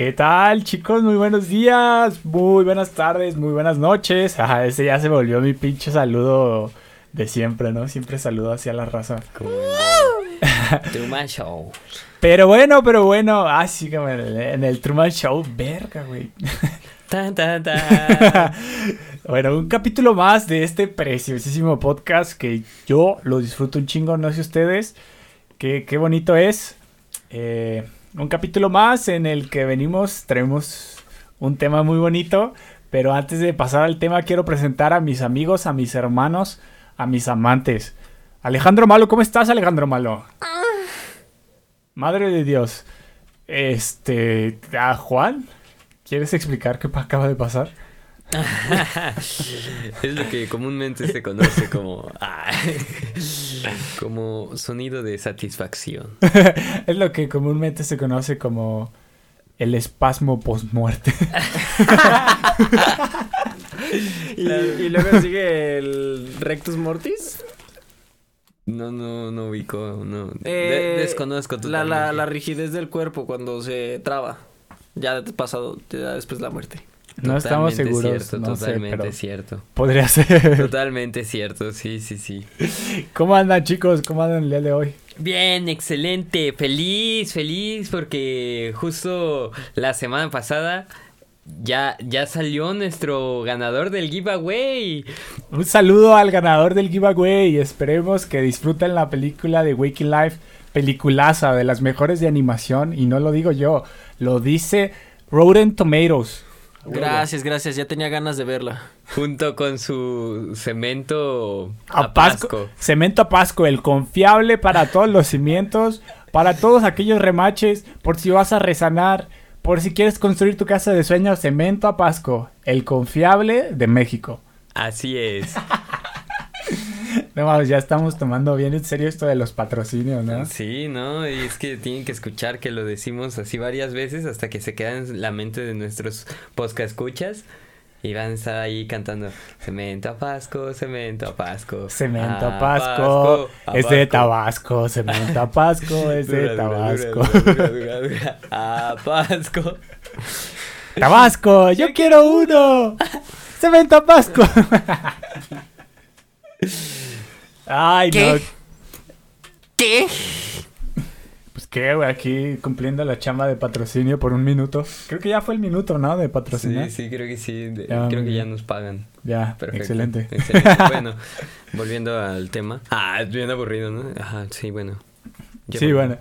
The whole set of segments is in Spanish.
¿Qué tal, chicos? Muy buenos días, muy buenas tardes, muy buenas noches. Ajá, ese ya se volvió mi pinche saludo de siempre, ¿no? Siempre saludo hacia la raza. Truman Show. Pero bueno, pero bueno. Ah, sí, como en el, en el Truman Show, verga, güey. Tan, tan, tan. Bueno, un capítulo más de este preciosísimo podcast que yo lo disfruto un chingo, no sé ustedes. Qué, qué bonito es. Eh, un capítulo más en el que venimos, traemos un tema muy bonito. Pero antes de pasar al tema, quiero presentar a mis amigos, a mis hermanos, a mis amantes. Alejandro Malo, ¿cómo estás, Alejandro Malo? Madre de Dios. Este. ¿A Juan? ¿Quieres explicar qué acaba de pasar? es lo que comúnmente se conoce como. como sonido de satisfacción. es lo que comúnmente se conoce como el espasmo postmuerte. Y, y luego sigue el Rectus Mortis. No, no, no ubico, no. de- Eh, desconozco La, la, la rigidez del cuerpo cuando se traba. Ya pasado, ya después de la muerte. No estamos seguros, Cierto, no sé, totalmente pero cierto. podría ser. Totalmente cierto, sí, sí, sí. ¿Cómo andan, chicos? ¿Cómo andan el día de hoy? Bien, excelente, feliz, feliz porque justo la semana pasada ya, ya salió nuestro ganador del giveaway. Un saludo al ganador del giveaway esperemos que disfruten la película de Waking Life, peliculaza de las mejores de animación y no lo digo yo, lo dice Rotten Tomatoes. Gracias, gracias. Ya tenía ganas de verla. Junto con su cemento A Pasco. Cemento a Pasco, el confiable para todos los cimientos, para todos aquellos remaches, por si vas a resanar, por si quieres construir tu casa de sueños, Cemento a Pasco, el confiable de México. Así es. No, ya estamos tomando bien en serio esto de los patrocinios, ¿no? Sí, ¿no? Y es que tienen que escuchar que lo decimos así varias veces hasta que se queda en la mente de nuestros podcast escuchas. Y van a estar ahí cantando Cemento a Pasco, Cemento a Pasco. Cemento a Pasco, es de Pasco. Tabasco, Cemento a Pasco, es de Tabasco. dura, dura, dura, dura. A Pasco. Tabasco, yo quiero uno. Cemento a Pasco. Ay, ¿Qué? no. ¿Qué? Pues qué, güey, aquí cumpliendo la chamba de patrocinio por un minuto. Creo que ya fue el minuto, ¿no? De patrocinar. Sí, sí, creo que sí. de- creo que ya nos pagan. Ya, Perfecto. excelente. Excelente. Bueno, volviendo al tema. Ah, es bien aburrido, ¿no? Ajá, sí, bueno. Sí, bueno.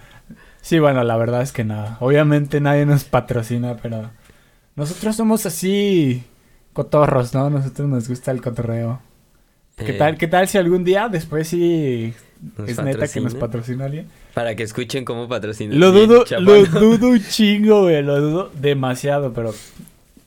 Sí, bueno, la verdad es que nada. Obviamente nadie nos patrocina, pero nosotros somos así cotorros, ¿no? Nosotros nos gusta el cotorreo. ¿Qué Eh, tal? ¿Qué tal si algún día después sí nos es neta que nos patrocina? patrocina alguien? Para que escuchen cómo patrocinan. Lo dudo, lo dudo un chingo, güey, lo dudo demasiado, pero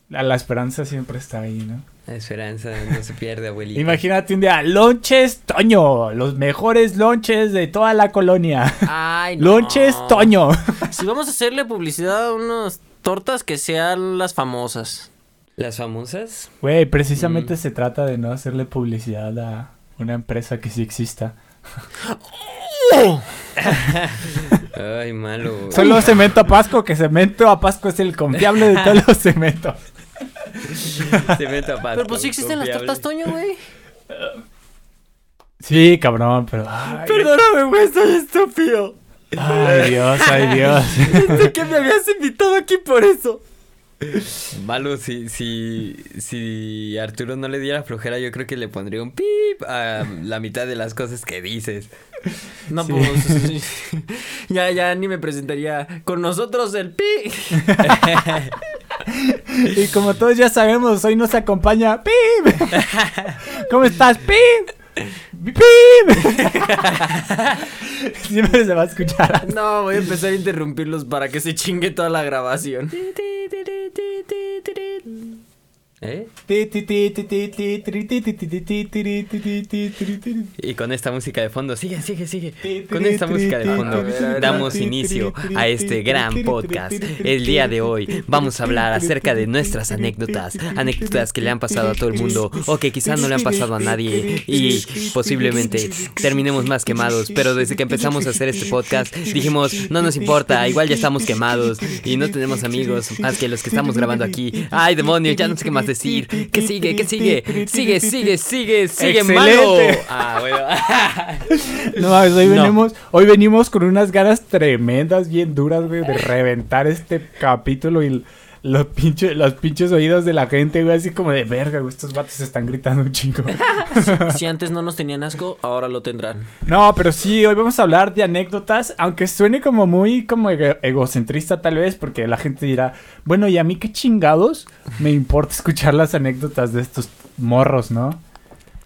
la, la esperanza siempre está ahí, ¿no? La esperanza no se pierde, abuelita. Imagínate un día, lonches Toño, los mejores lonches de toda la colonia. Ay, no. Lonches Toño. Si vamos a hacerle publicidad a unas tortas que sean las famosas. ¿Las famosas? Güey, precisamente Mm. se trata de no hacerle publicidad a una empresa que sí exista. Ay, malo. Solo Cemento a Pasco, que Cemento a Pasco es el confiable de todos los cementos. Cemento a Pasco, Pero pues sí existen las tortas Toño, güey. Sí, cabrón, pero... Ay, Perdóname, güey, estoy estúpido. ay, Dios, ay, Dios. Pensé que me habías invitado aquí por eso. Malo, si, si, si Arturo no le diera flojera, yo creo que le pondría un pip a la mitad de las cosas que dices. No, Sí. pues. ya, ya ni me presentaría. Con nosotros el pi. Y como todos ya sabemos, hoy nos acompaña ¡Pim! ¿Cómo estás? ¡Pim! Siempre se va a escuchar. No, voy a empezar a interrumpirlos para que se chingue toda la grabación. ¿Eh? Ti, ti, ¿Eh? Y con esta música de fondo, sigue, sigue, sigue. Con esta música de fondo damos inicio a este gran podcast. El día de hoy vamos a hablar acerca de nuestras anécdotas, anécdotas que le han pasado a todo el mundo o que quizás no le han pasado a nadie y posiblemente terminemos más quemados. Pero desde que empezamos a hacer este podcast dijimos, no nos importa, igual ya estamos quemados y no tenemos amigos más que los que estamos grabando aquí. Ay, demonio, ya no sé qué más decir. ¿Qué sigue? ¿Qué sigue? Sigue, sigue, sigue, sigue malo. Ah, bueno. No, hoy venimos, hoy venimos con unas ganas tremendas, bien duras, güey, de reventar este capítulo y los pinches, los pinches oídos de la gente, güey, así como de verga, güey, estos vatos están gritando un chingo. Si antes no nos tenían asco, ahora lo tendrán. No, pero sí, hoy vamos a hablar de anécdotas, aunque suene como muy como ego- egocentrista tal vez, porque la gente dirá, bueno, ¿y a mí qué chingados me importa escuchar las anécdotas de estos morros, no?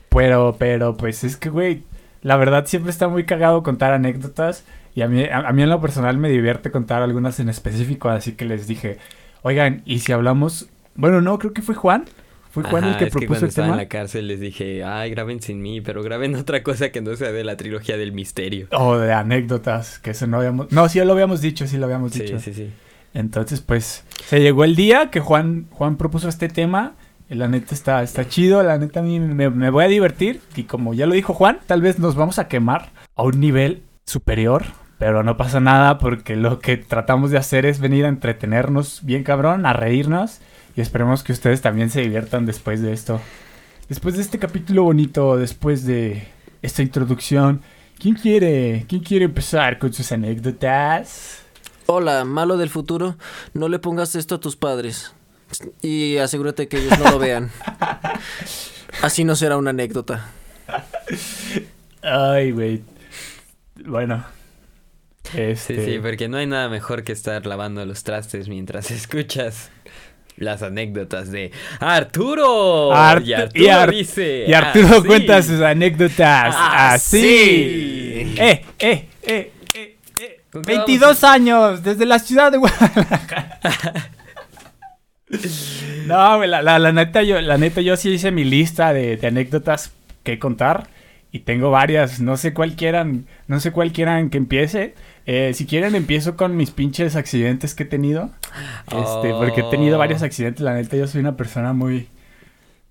Pero, pero, pues es que, güey, la verdad siempre está muy cagado contar anécdotas y a mí, a, a mí en lo personal me divierte contar algunas en específico, así que les dije, oigan, ¿y si hablamos? Bueno, no, creo que fue Juan. Fue Juan el que es propuso cuando el tema. en la cárcel les dije, ay, graben sin mí, pero graben otra cosa que no sea de la trilogía del misterio. O de anécdotas, que eso no habíamos... No, sí lo habíamos dicho, sí lo habíamos Sí, dicho. sí, sí. Entonces, pues, se llegó el día que Juan, Juan propuso este tema. La neta está, está chido, la neta a mí me, me voy a divertir. Y como ya lo dijo Juan, tal vez nos vamos a quemar a un nivel superior. Pero no pasa nada porque lo que tratamos de hacer es venir a entretenernos bien cabrón, a reírnos. Y esperemos que ustedes también se diviertan después de esto. Después de este capítulo bonito, después de esta introducción, ¿quién quiere, quién quiere empezar con sus anécdotas? Hola, malo del futuro, no le pongas esto a tus padres. Y asegúrate que ellos no lo vean. Así no será una anécdota. Ay, güey. Bueno. Este... Sí, sí, porque no hay nada mejor que estar lavando los trastes mientras escuchas las anécdotas de Arturo. Art- y Arturo y Ar- dice. Y Arturo así. cuenta sus anécdotas así. Así. Eh, eh, eh, eh, eh. ¿Con qué 22 años desde la ciudad de Guadalajara. no, la, la, la neta yo, la neta yo sí hice mi lista de, de anécdotas que contar y tengo varias, no sé cuál quieran, no sé cuál quieran que empiece. Eh, si quieren empiezo con mis pinches accidentes que he tenido. Este, porque he tenido Oh. varios accidentes, la neta yo soy una persona muy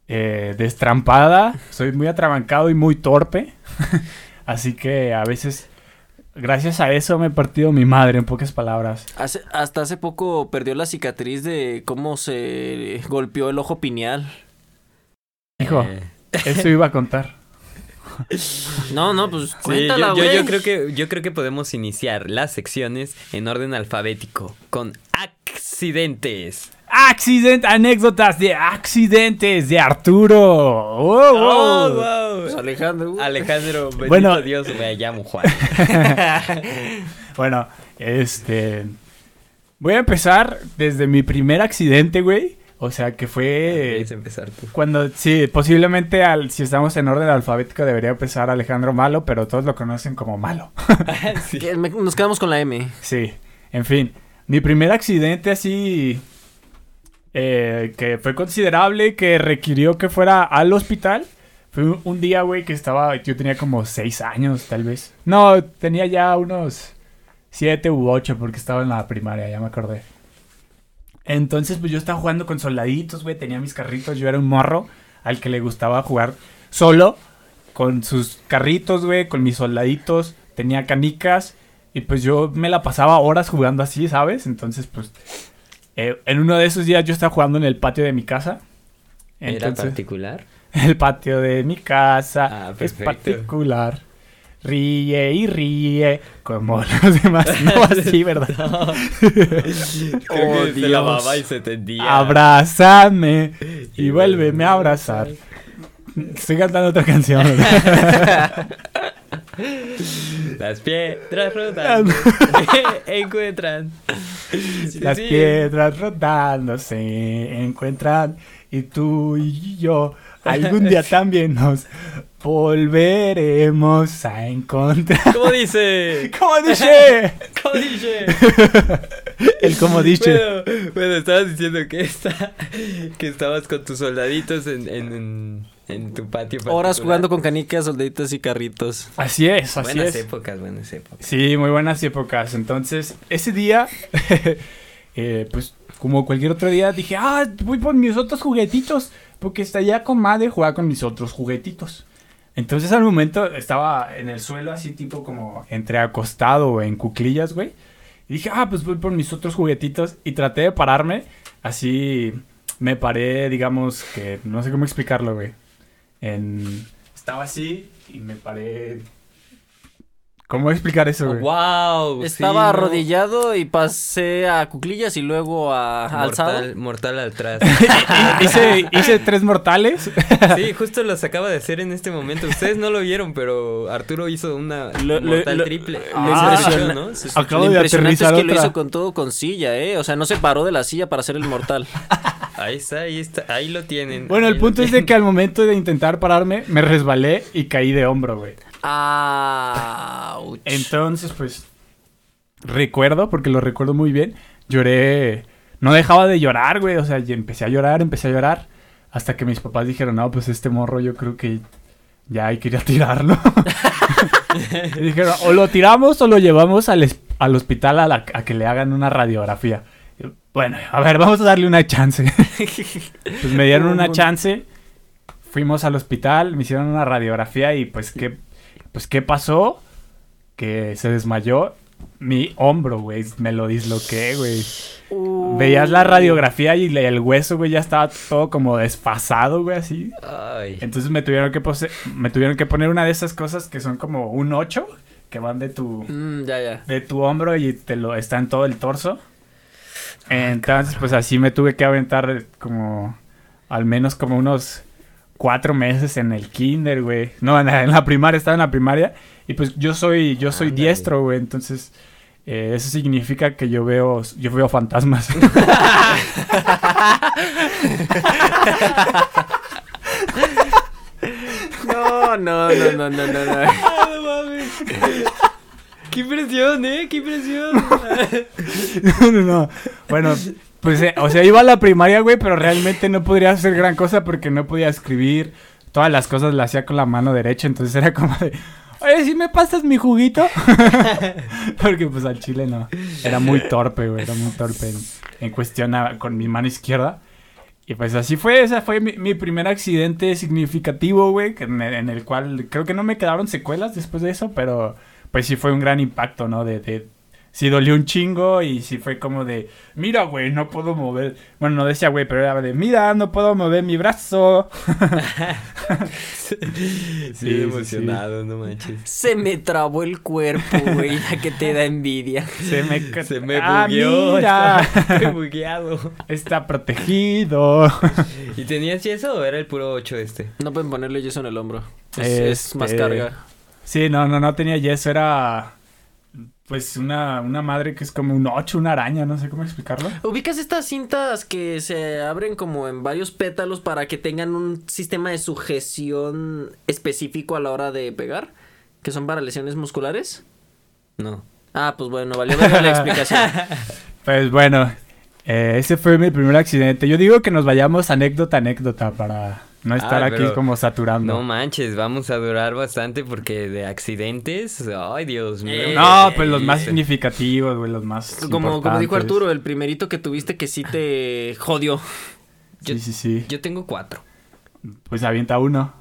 eh, destrampada, soy muy atrabancado y muy torpe. Así que a veces, gracias a eso me he partido mi madre, en pocas palabras. Hace- hasta hace poco perdió la cicatriz de cómo se golpeó el ojo pineal. Hijo, Eh, eso iba a contar. No, no, pues sí, cuéntala, yo, yo- güey. yo creo que yo creo que podemos iniciar las secciones en orden alfabético con accidentes. Accident, anécdotas de accidentes de Arturo. Oh, Oh, wow. wow. Pues Alejandro. Alejandro, bendito Bueno. Dios, me llamo Juan. Bueno, este. Voy a empezar desde mi primer accidente, güey. O sea, que fue. Empezar tú. Cuando, sí, posiblemente al, si estamos en orden alfabético debería empezar Alejandro Malo, pero todos lo conocen como Malo. Sí. Que me- Nos quedamos con la M. Sí, en fin, mi primer accidente así eh, que fue considerable, que requirió que fuera al hospital, fue un, un día, güey, que estaba, yo tenía como seis años, tal vez. No, tenía ya unos siete u ocho porque estaba en la primaria, ya me acordé. Entonces, pues yo estaba jugando con soldaditos, güey, tenía mis carritos, yo era un morro al que le gustaba jugar solo, con sus carritos, güey, con mis soldaditos, tenía canicas, y pues yo me la pasaba horas jugando así, ¿sabes? Entonces, pues, eh, en uno de esos días yo estaba jugando en el patio de mi casa. ¿Era particular? el patio de mi casa Ah, es particular. Ríe y ríe como los demás. No así, ¿verdad? Creo Oh, que se Dios. lavaba y se tendía. Abrázame y vuélveme a abrazar. Estoy cantando otra canción. Las piedras rodando encuentran. Sí, Las sí. piedras rodando se encuentran y tú y yo algún día también nos volveremos a encontrar. ¿Cómo dice? ¿Cómo dice? ¿Cómo dice? El como dicho. Bueno, bueno, estabas diciendo que, está, que estabas con tus soldaditos en, en, en, en tu patio. Horas jugando con canicas, soldaditos y carritos. Así es, así Buenas es. épocas, buenas épocas. Sí, muy buenas épocas. Entonces, ese día, eh, pues como cualquier otro día, dije, ah, voy por mis otros juguetitos, porque estaría con madre jugar con mis otros juguetitos. Entonces al momento estaba en el suelo así tipo como entre acostado o en cuclillas, güey. Y dije, ah, pues voy por mis otros juguetitos y traté de pararme. Así me paré, digamos que, no sé cómo explicarlo, güey. Estaba así y me paré... ¿Cómo explicar eso, güey? wow. Estaba sí, ¿no? arrodillado y pasé a cuclillas y luego a alzado. Mortal, mortal atrás. hice, hice tres mortales. Sí, justo los acaba de hacer en este momento. Ustedes no lo vieron, pero Arturo hizo una Lo- mortal lo- triple. lo Ah, ¿no? Acabo lo de impresionante es que lo hizo con todo con silla, ¿eh? O sea, no se paró de la silla para hacer el mortal. Ahí está, ahí está, ahí lo tienen. Bueno, el punto es de que al momento de intentar pararme, me resbalé y caí de hombro, güey. Ouch. Entonces, pues, recuerdo, porque lo recuerdo muy bien, lloré, no dejaba de llorar, güey, o sea, y empecé a llorar, empecé a llorar, hasta que mis papás dijeron, no, pues este morro yo creo que ya hay que ir a tirarlo. y dijeron, o lo tiramos o lo llevamos al, hospital a, la- a que le hagan una radiografía. Y, Bueno, a ver, vamos a darle una chance. pues me dieron una chance, fuimos al hospital, me hicieron una radiografía y pues qué, pues qué pasó, que se desmayó mi hombro, güey, me lo disloqué, güey. Uh. Veías la radiografía y el hueso, güey, ya estaba todo como desfasado, güey, así. Ay. Entonces me tuvieron que pose- me tuvieron que poner una de esas cosas que son como un 8 que van de tu Mm, ya, ya. de tu hombro y te lo está en todo el torso. Entonces, pues así me tuve que aventar como al menos como unos cuatro meses en el kinder, güey. No, en la, en la primaria, estaba en la primaria. Y pues yo soy, yo soy diestro, güey. Entonces, eh, eso significa que yo veo, yo veo fantasmas. No, no, no, no, no, no, no. Qué impresión, eh, qué impresión. no, no, no. Bueno, pues, eh, o sea, iba a la primaria, güey, pero realmente no podría hacer gran cosa porque no podía escribir. Todas las cosas las hacía con la mano derecha, entonces era como de, oye, ¿sí me pasas mi juguito? porque pues al chile no. Era muy torpe, güey, era muy torpe en, en cuestión con mi mano izquierda. Y pues así fue, ese fue mi, mi primer accidente significativo, güey, en, en el cual creo que no me quedaron secuelas después de eso, pero pues sí fue un gran impacto, ¿no? De, de sí dolió un chingo y sí fue como de, mira, güey, no puedo mover. Bueno, no decía, güey, pero era de, mira, no puedo mover mi brazo. Sí, sí, emocionado, no manches. Se me trabó el cuerpo, güey, la que te da envidia. Se me, Se me ah, bugueó. mira, Está, bugueado. está protegido. ¿Y tenías yeso o era el puro 8 este? No pueden ponerle yeso en el hombro. Es, es más Este, carga. Sí, no, no, no tenía yeso, era pues una, una madre que es como un ocho, una araña, no sé cómo explicarlo. ¿Ubicas estas cintas que se abren como en varios pétalos para que tengan un sistema de sujeción específico a la hora de pegar? Que son para lesiones musculares. No. Ah, pues bueno, valió la explicación. Pues bueno, eh, ese fue mi primer accidente. Yo digo que nos vayamos anécdota a anécdota para no estar Ah, aquí pero como saturando. No manches, vamos a durar bastante porque de accidentes, ay Dios mío. Eh, No, pues los más significativos, güey, los más Como, como dijo. Arturo, el primerito que tuviste que sí te jodió. Sí, sí, sí. Yo tengo cuatro. Pues avienta uno.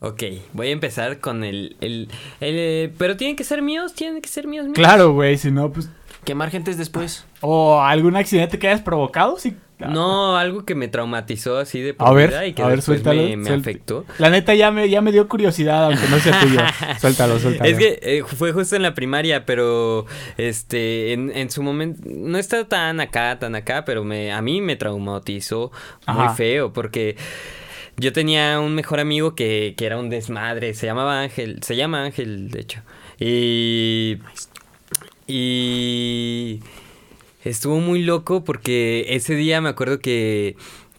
Ok, voy a empezar con el, el, el, eh, pero tienen que ser míos, tienen que ser míos. míos. Claro, güey, si no, pues... Quemar gentes después. O algún accidente que hayas provocado, sí. No, algo que me traumatizó así de por A ver, vida y que a ver, después suéltalo, me, afectó. La neta ya me, ya me dio curiosidad, aunque no sea tuyo. suéltalo, suéltalo. Es que eh, fue justo en la primaria, pero este en, en su momento no está tan acá, tan acá, pero me a mí me traumatizó muy Ajá. feo porque yo tenía un mejor amigo que, que era un desmadre, se llamaba Ángel, se llama Ángel, de hecho. Y y estuvo muy loco porque ese día me acuerdo que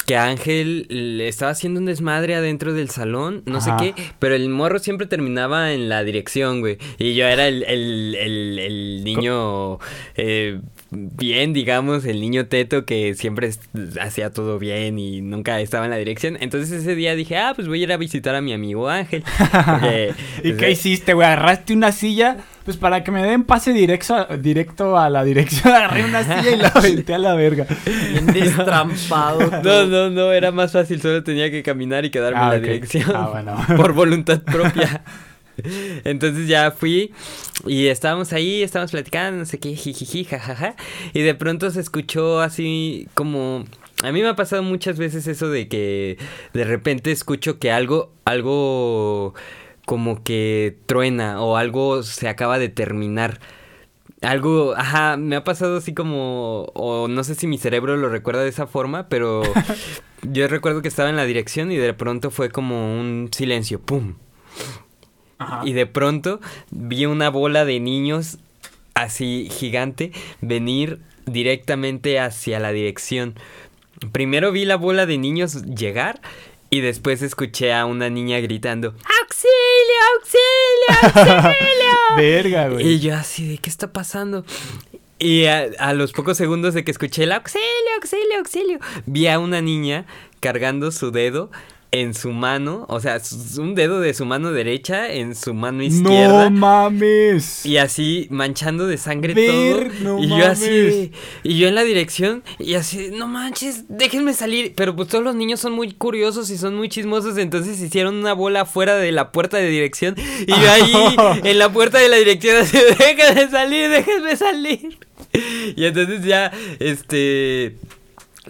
que Ángel estaba haciendo un desmadre adentro del salón, no Ajá. sé qué, pero el morro siempre terminaba en la dirección, güey. Y yo era el, el, el, el niño eh, bien, digamos, el niño teto que siempre hacía todo bien y nunca estaba en la dirección. Entonces ese día dije, ah, pues voy a ir a visitar a mi amigo Ángel. Porque, ¿Y pues, qué hiciste, güey? Agarraste una silla, pues para que me den pase directo a, directo a la dirección. Agarré una silla y la aventé a la verga. Bien destrampado. No, no, no, era más fácil, solo tenía que caminar y quedarme Ah, en la ok. dirección. Ah, bueno. Por voluntad propia. Entonces ya fui y estábamos ahí, estábamos platicando, no sé qué, jijiji, jajaja. Y de pronto se escuchó así como... A mí me ha pasado muchas veces eso de que de repente escucho que algo, algo como que truena o algo se acaba de terminar. Algo, ajá, me ha pasado así como, o no sé si mi cerebro lo recuerda de esa forma, pero yo recuerdo que estaba en la dirección y de pronto fue como un silencio, ¡pum! Ajá. Y de pronto vi una bola de niños así gigante venir directamente hacia la dirección. Primero vi la bola de niños llegar y después escuché a una niña gritando ¡Auxilio, auxilio, auxilio! Verga, güey. Y yo así de, ¿qué está pasando? Y a, a los pocos segundos de que escuché el auxilio, auxilio, auxilio, vi a una niña cargando su dedo en su mano, o sea, un dedo de su mano derecha en su mano izquierda. No mames. Y así manchando de sangre Ver, todo. no y yo así Y yo en la dirección. Y así, no manches, déjenme salir. Pero pues todos los niños son muy curiosos y son muy chismosos. Entonces hicieron una bola fuera de la puerta de dirección. Y yo ahí en la puerta de la dirección así, déjenme salir, déjenme salir. Y entonces ya, este.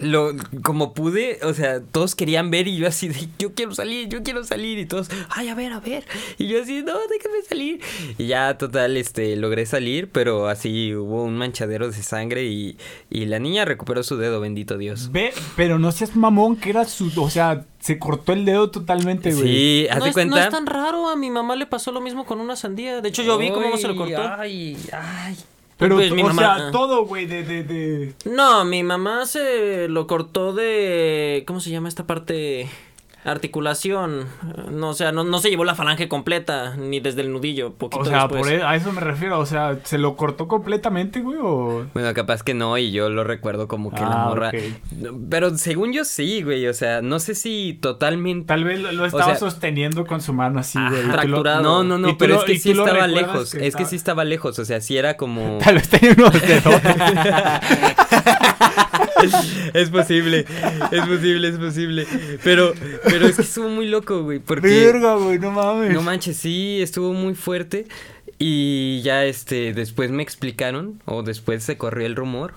Lo, como pude, o sea, todos querían ver y yo así de, yo quiero salir, yo quiero salir y todos, ay, a ver, a ver. Y yo así, no, déjame salir. Y ya, total, este, logré salir, pero así hubo un manchadero de sangre y, y la niña recuperó su dedo, bendito Dios. Ve, pero no seas mamón, que era su. O sea, se cortó el dedo totalmente, güey. Sí, haz No de es, no cuenta. es tan raro, a mi mamá le pasó lo mismo con una sandía. De hecho, yo vi cómo se lo cortó. Ay, ay. Pero, Pues, mi o mamá- sea, todo, güey, de, de, de. No, mi mamá se lo cortó de. ¿Cómo se llama esta parte? Articulación. No, o sea, no, no se llevó la falange completa, ni desde el nudillo, poquito O sea, después. por e- a eso me refiero. O sea, ¿se lo cortó completamente, güey? O. Bueno, capaz que no, y yo lo recuerdo como que la Ah, morra. Pero según yo sí, güey. O sea, no sé si totalmente. Tal vez lo, lo estaba sea- sosteniendo con su mano así, güey. lo- Fracturado. No, no, ¿Y no, pero lo- es que sí estaba lejos. que Es que sí estaba lejos. O sea, sí era como. Tal vez tenía unos dedos. es posible, es posible, es posible. Pero, pero es que estuvo muy loco, güey. Porque. Verga, güey, no mames. No manches, sí, estuvo muy fuerte. Y ya este, después me explicaron, o después se corrió el rumor,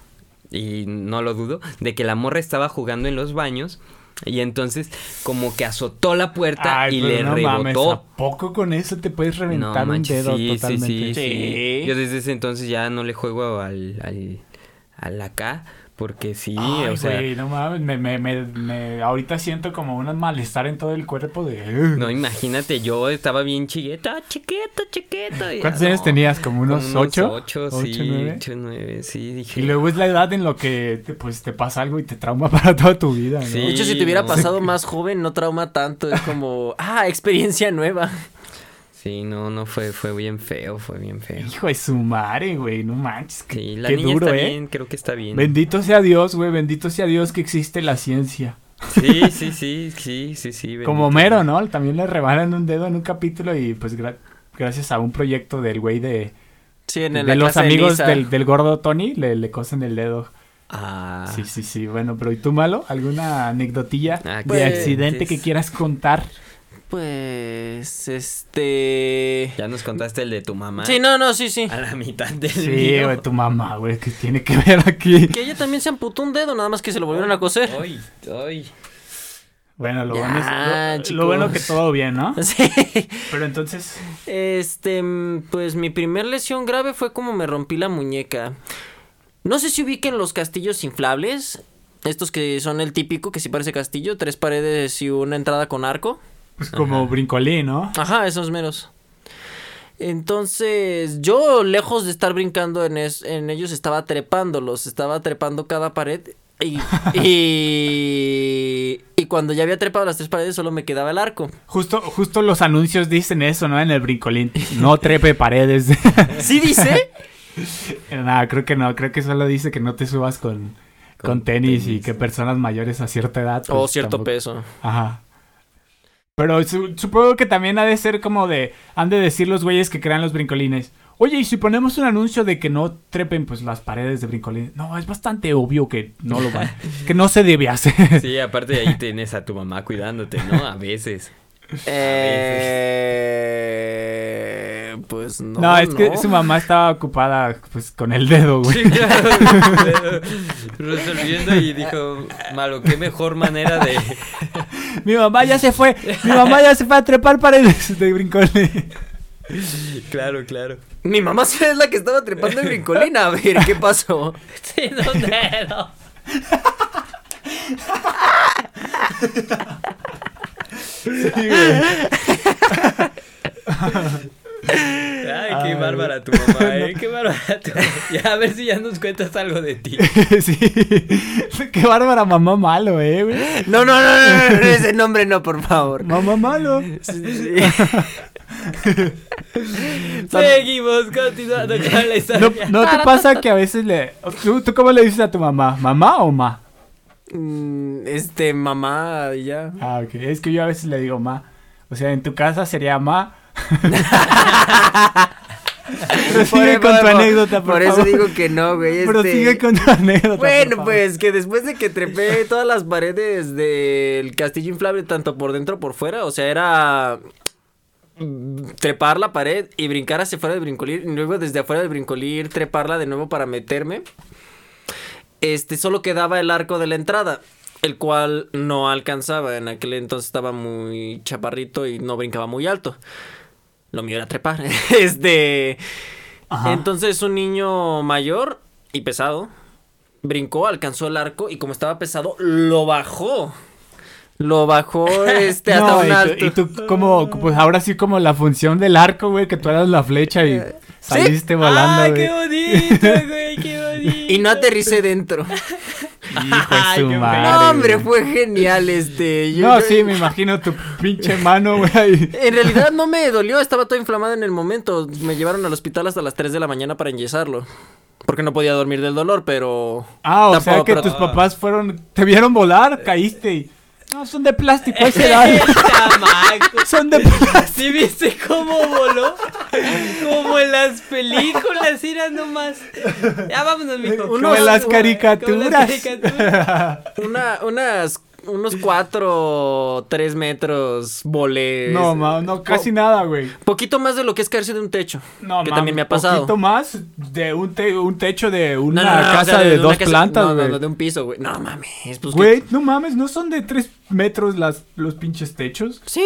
y no lo dudo, de que la morra estaba jugando en los baños. Y entonces, como que azotó la puerta Ay, y le no mames, rebotó. ¿a poco con eso te puedes No reventar un manches, dedo sí, sí, totalmente? sí, sí. Sí. Yo desde ese entonces ya no le juego al, al, al acá, porque sí, Ay, o sea, güey, no mames, me, me, me, me- ahorita siento como un malestar en todo el cuerpo de... no imagínate, yo estaba bien chiquita, chiquita. y- ¿Cuántos ah, años no, tenías? ¿Como unos como ocho? Ocho, ¿Ocho, sí, nueve? ocho, nueve, sí, dije. Y luego es la edad en lo que te, pues, te pasa algo y te trauma para toda tu vida, ¿no? Sí. De hecho, si te hubiera no. pasado más joven, no trauma tanto. Es como, ah, experiencia nueva. Sí, no, no fue, fue bien feo, fue bien feo. Hijo de su madre, güey, no manches. Qué, Sí, la qué niña duro, está ¿eh? bien, creo que está bien. Bendito sea Dios, güey, bendito sea Dios que existe la ciencia. Sí, sí, sí, sí, sí, sí. Como Homero. ¿no? También le rebanan un dedo en un capítulo y pues gra- gracias a un proyecto del güey de, Sí, en de la los de amigos del, del gordo Tony, le, le cosen el dedo. Ah, Sí, sí, sí. Bueno, pero ¿y tú, Malo? ¿Alguna anecdotilla Ah, de pues, accidente que quieras contar? Pues, este... Ya nos contaste el de tu mamá. Sí, no, no, sí, sí. A la mitad del Sí, video. güey, tu mamá, güey, que tiene que ver aquí. Que ella también se amputó un dedo, nada más que se lo volvieron a coser. Ay, ay. Bueno, lo, Ya, bueno, es, lo- bueno que todo bien, ¿no? Sí. Pero entonces, Este, pues mi primer lesión grave fue como me rompí la muñeca. No sé si ubiquen los castillos inflables. Estos que son el típico, que sí parece castillo, tres paredes y una entrada con arco. Pues como brincolín, ¿no? Ajá, esos meros. Entonces, yo lejos de estar brincando en, es- en ellos, estaba trepándolos, estaba trepando cada pared. Y, y, y cuando ya había trepado las tres paredes, solo me quedaba el arco. Justo, justo los anuncios dicen eso, ¿no? En el brincolín. No trepe paredes. ¿Sí dice? Nada, creo que no. Creo que solo dice que no te subas con, con, Con tenis, y que personas mayores a cierta edad. O pues, cierto tampoco- peso. Ajá. Pero su- supongo que también ha de ser como de. Han de decir los güeyes que crean los brincolines. Oye, y si ponemos un anuncio de que no trepen pues las paredes de brincolines. No, es bastante obvio que no lo van. que no se debe hacer. Sí, aparte de ahí tienes a tu mamá cuidándote, ¿no? A veces. Eh, pues no. No, es que su mamá estaba ocupada pues con el dedo, güey. Sí, claro. Resolviendo y dijo, malo, qué mejor manera de... Mi mamá ya se fue. Mi mamá ya se fue a trepar paredes de brincolines. Claro, claro. Mi mamá sí es la que estaba trepando en brincolina. A ver, ¿qué pasó? Sí, no dedo. Ay, qué bárbara tu mamá, eh. Qué bárbara tu mamá. Ya, a ver si ya nos cuentas algo de ti. sí. Qué bárbara mamá malo, eh. No, no, no, no, no, no, ese nombre no, por favor. Mamá malo. Sí, sí. Seguimos continuando con la ¿No, historia. ¿No te pasa que a veces le... ¿Tú, ¿Tú cómo le dices a tu mamá? ¿Mamá o ma? Mm, Este, mamá, ya. Ah, ok. Es que yo a veces le digo ma. O sea, en tu casa sería ma. Pero sigue Por- con tu anécdota, por, Por eso digo que no, güey. Pero este- sigue con tu anécdota. Bueno, pues que después de que trepé todas las paredes del castillo inflable, tanto por dentro como por fuera, o sea, era mm, trepar la pared y brincar hacia afuera del brincolir, y luego desde afuera del brincolir treparla de nuevo para meterme. Este, solo quedaba el arco de la entrada, el cual no alcanzaba. En aquel entonces estaba muy chaparrito y no brincaba muy alto. Lo mío era trepar. este. Ajá. Entonces un niño mayor y pesado brincó, alcanzó el arco y como estaba pesado, lo bajó. Lo bajó este hasta No, un y tú- alto. Y tú, como, pues ahora sí como la función del arco, güey, que tú eras la flecha y saliste volando, ¡Ah, güey. qué bonito, güey! ¡Qué bonito! Y no aterricé dentro. Hijo de su madre, no, hombre, fue genial este. yo- No, yo- sí, me imagino tu pinche mano, güey. En realidad no me dolió, estaba todo inflamado en el momento. Me llevaron al hospital hasta las 3 de la mañana para enyesarlo. Porque no podía dormir del dolor, pero. Ah, o sea que pero- tus papás fueron, te vieron volar, caíste y... No, son de plástico, ese edad. ¡El chamaco! Son de plástico. ¿Sí viste cómo voló? Como en las películas, era nomás. Ya vámonos, mijo. Uno- Como en las Como caricaturas. Como en las caricaturas. Una, unas, unos 4 3 metros volé. No, ma, no, casi nada, güey. Poquito más de lo que es caerse de un techo. No, que ma, también me ha pasado. poquito más de un, te- un techo de una No, no, no, o casa sea, de una dos casa- plantas, no, güey. no, no, de un piso, güey. No mames. Pues, Güey, no mames, ¿no son de tres metros las, los pinches techos? Sí.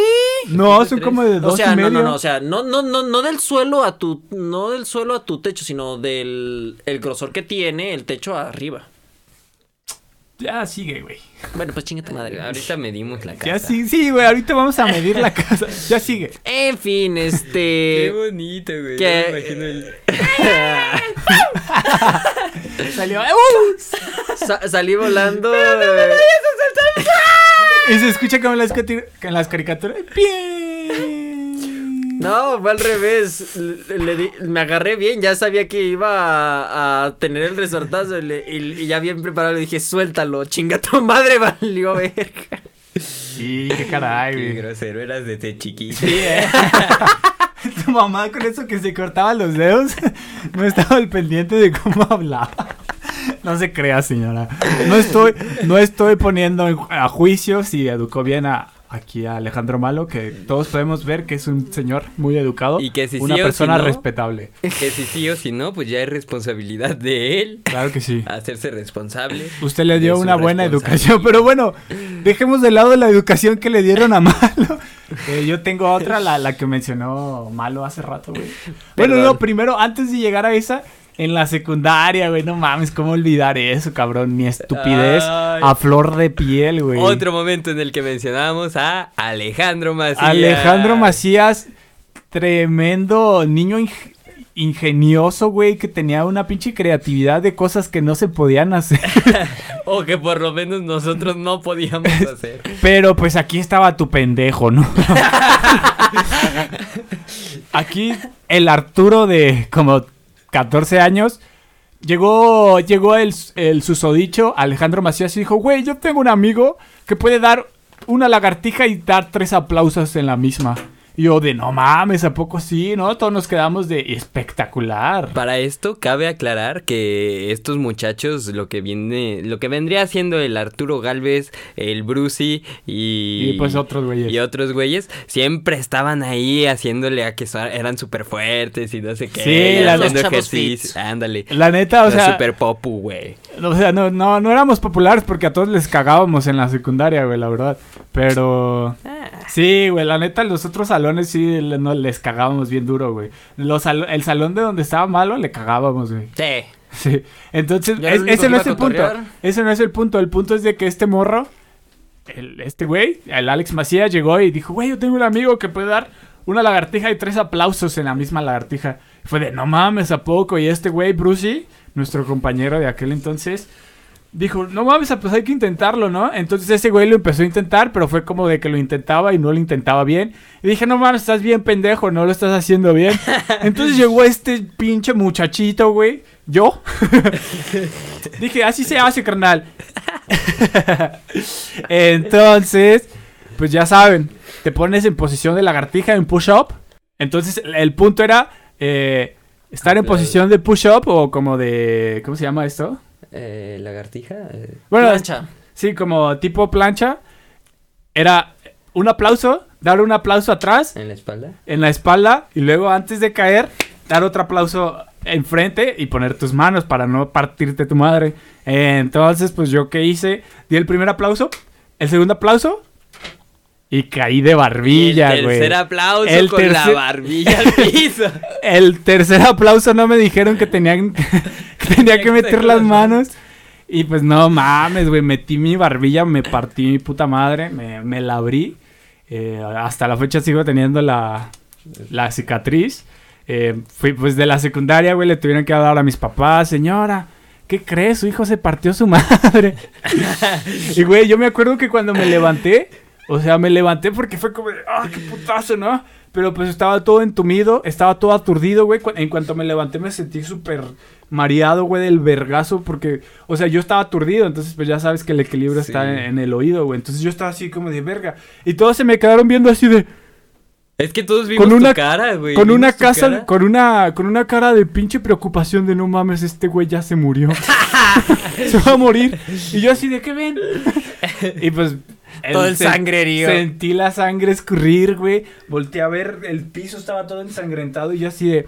No, de son tres. como de dos O sea, y no, medio. no, no, o sea, no, no, no, no del suelo a tu, no del suelo a tu techo, sino del el grosor que tiene el techo arriba. Ya sigue, güey. Bueno, pues chinga tu madre. Ahorita medimos la casa. Ya sigue, sí, güey, ahorita vamos a medir la casa. Ya sigue. En fin, Qué este. bonito, güey. ¿Qué? No me imagino el- Salió. ¡Uh! sa- salí volando. eh, Y se escucha como en las, en las caricaturas. Bien. No, fue al revés. Le- le di- me agarré bien, ya sabía que iba a, a tener el resortazo y, le- y- y ya bien preparado le dije, suéltalo, chinga tu madre, valió verga. Sí, qué caray, Qué güey. grosero eras desde chiquito. Sí, eh. Tu mamá con eso que se cortaba los dedos no estaba al pendiente de cómo hablaba. No se crea, señora. No estoy, no estoy poniendo en- a juicio si educó bien a aquí a Alejandro Malo, que todos podemos ver que es un señor muy educado, Y que si una sí persona si no. respetable. Que si sí o si no, pues ya es responsabilidad de él Claro que sí. hacerse responsable. Usted le dio una buena educación, pero bueno, dejemos de lado la educación que le dieron a Malo. Eh, yo tengo otra, la, la que mencionó Malo hace rato, güey. Bueno, no, primero, antes de llegar a esa, en la secundaria, güey, no mames, ¿cómo olvidar eso, cabrón? Mi estupidez Ay. a flor de piel, güey. Otro momento en el que mencionamos a Alejandro Macías. Alejandro Macías, tremendo niño ing- ingenioso, güey, que tenía una pinche creatividad de cosas que no se podían hacer. O que por lo menos nosotros no podíamos hacer. Pero pues aquí estaba tu pendejo, ¿no? aquí el Arturo de como 14 años. Llegó, llegó el, susodicho Alejandro Macías y dijo, güey, yo tengo un amigo que puede dar una lagartija y dar tres aplausos en la misma. Y yo de, no mames, ¿a poco sí? ¿No? Todos nos quedamos de espectacular. Para esto cabe aclarar que estos muchachos, lo que viene, lo que vendría siendo el Arturo Galvez, el Brucey y, Y pues otros güeyes. y otros güeyes, siempre estaban ahí haciéndole a que eran súper fuertes y no sé qué. Sí, la- haciendo ejercicio. fits. Ándale. La neta, o sea, super popu, güey. o sea no, no, no éramos populares porque a todos les cagábamos en la secundaria, güey, la verdad. Pero... Sí, güey, la neta, los otros salones sí no, les cagábamos bien duro, güey. Los el salón de donde estaba malo le cagábamos, güey. Sí. Sí. Entonces, es- ese no es el punto. Ese no es el punto. El punto es de que este morro, el- este güey, el Alex Macías, llegó y dijo, güey, yo tengo un amigo que puede dar una lagartija y tres aplausos en la misma lagartija. Y fue de, no mames, ¿a poco? Y este güey, Brucey, nuestro compañero de aquel entonces, dijo, no mames, pues hay que intentarlo, ¿no? Entonces ese güey lo empezó a intentar, pero fue como de que lo intentaba y no lo intentaba bien. Y dije, no mames, estás bien pendejo, no lo estás haciendo bien. Entonces llegó este pinche muchachito, güey, yo. dije, así se hace, carnal. Entonces, pues ya saben, te pones en posición de lagartija en push-up. Entonces, el- punto era eh, estar en posición de push-up o como de... ¿Cómo se llama esto? Eh, ¿Lagartija? Eh, Bueno, Plancha. sí, como tipo plancha. Era un aplauso, dar un aplauso atrás, ¿En la espalda? en la espalda, y luego antes de caer, dar otro aplauso enfrente y poner tus manos para no partirte tu madre. Entonces, pues yo qué hice, di el primer aplauso, el segundo aplauso, y caí de barbilla, el güey. tercer aplauso El con la barbilla al piso. El tercer aplauso no me dijeron que tenían que tenía que meter las manos. Y pues no mames, güey, metí mi barbilla, me partí mi puta madre, me, me la abrí. Eh, hasta la fecha sigo teniendo la, la cicatriz. Eh, fui pues de la secundaria, güey, le tuvieron que hablar a mis papás, señora. ¿Qué crees? Su hijo se partió su madre. y güey, yo me acuerdo que cuando me levanté, o sea, me levanté porque fue como, de, ah, qué putazo, ¿no? Pero pues estaba todo entumido, estaba todo aturdido, güey. En cuanto me levanté me sentí súper mareado, güey, del vergazo, porque, o sea, yo estaba aturdido, entonces pues ya sabes que el equilibrio está en, en el oído, güey. Entonces yo estaba así como de verga. Y todos se me quedaron viendo así de, Es que todos vimos Con una- tu cara, güey. con una casa, cara. con una, con una cara de pinche preocupación de no mames, este güey ya se murió. se va a morir. Y yo así de que ven. y pues. Todo el sangrerío. Sentí la sangre escurrir, güey. Volteé a ver, el piso estaba todo ensangrentado y yo así de.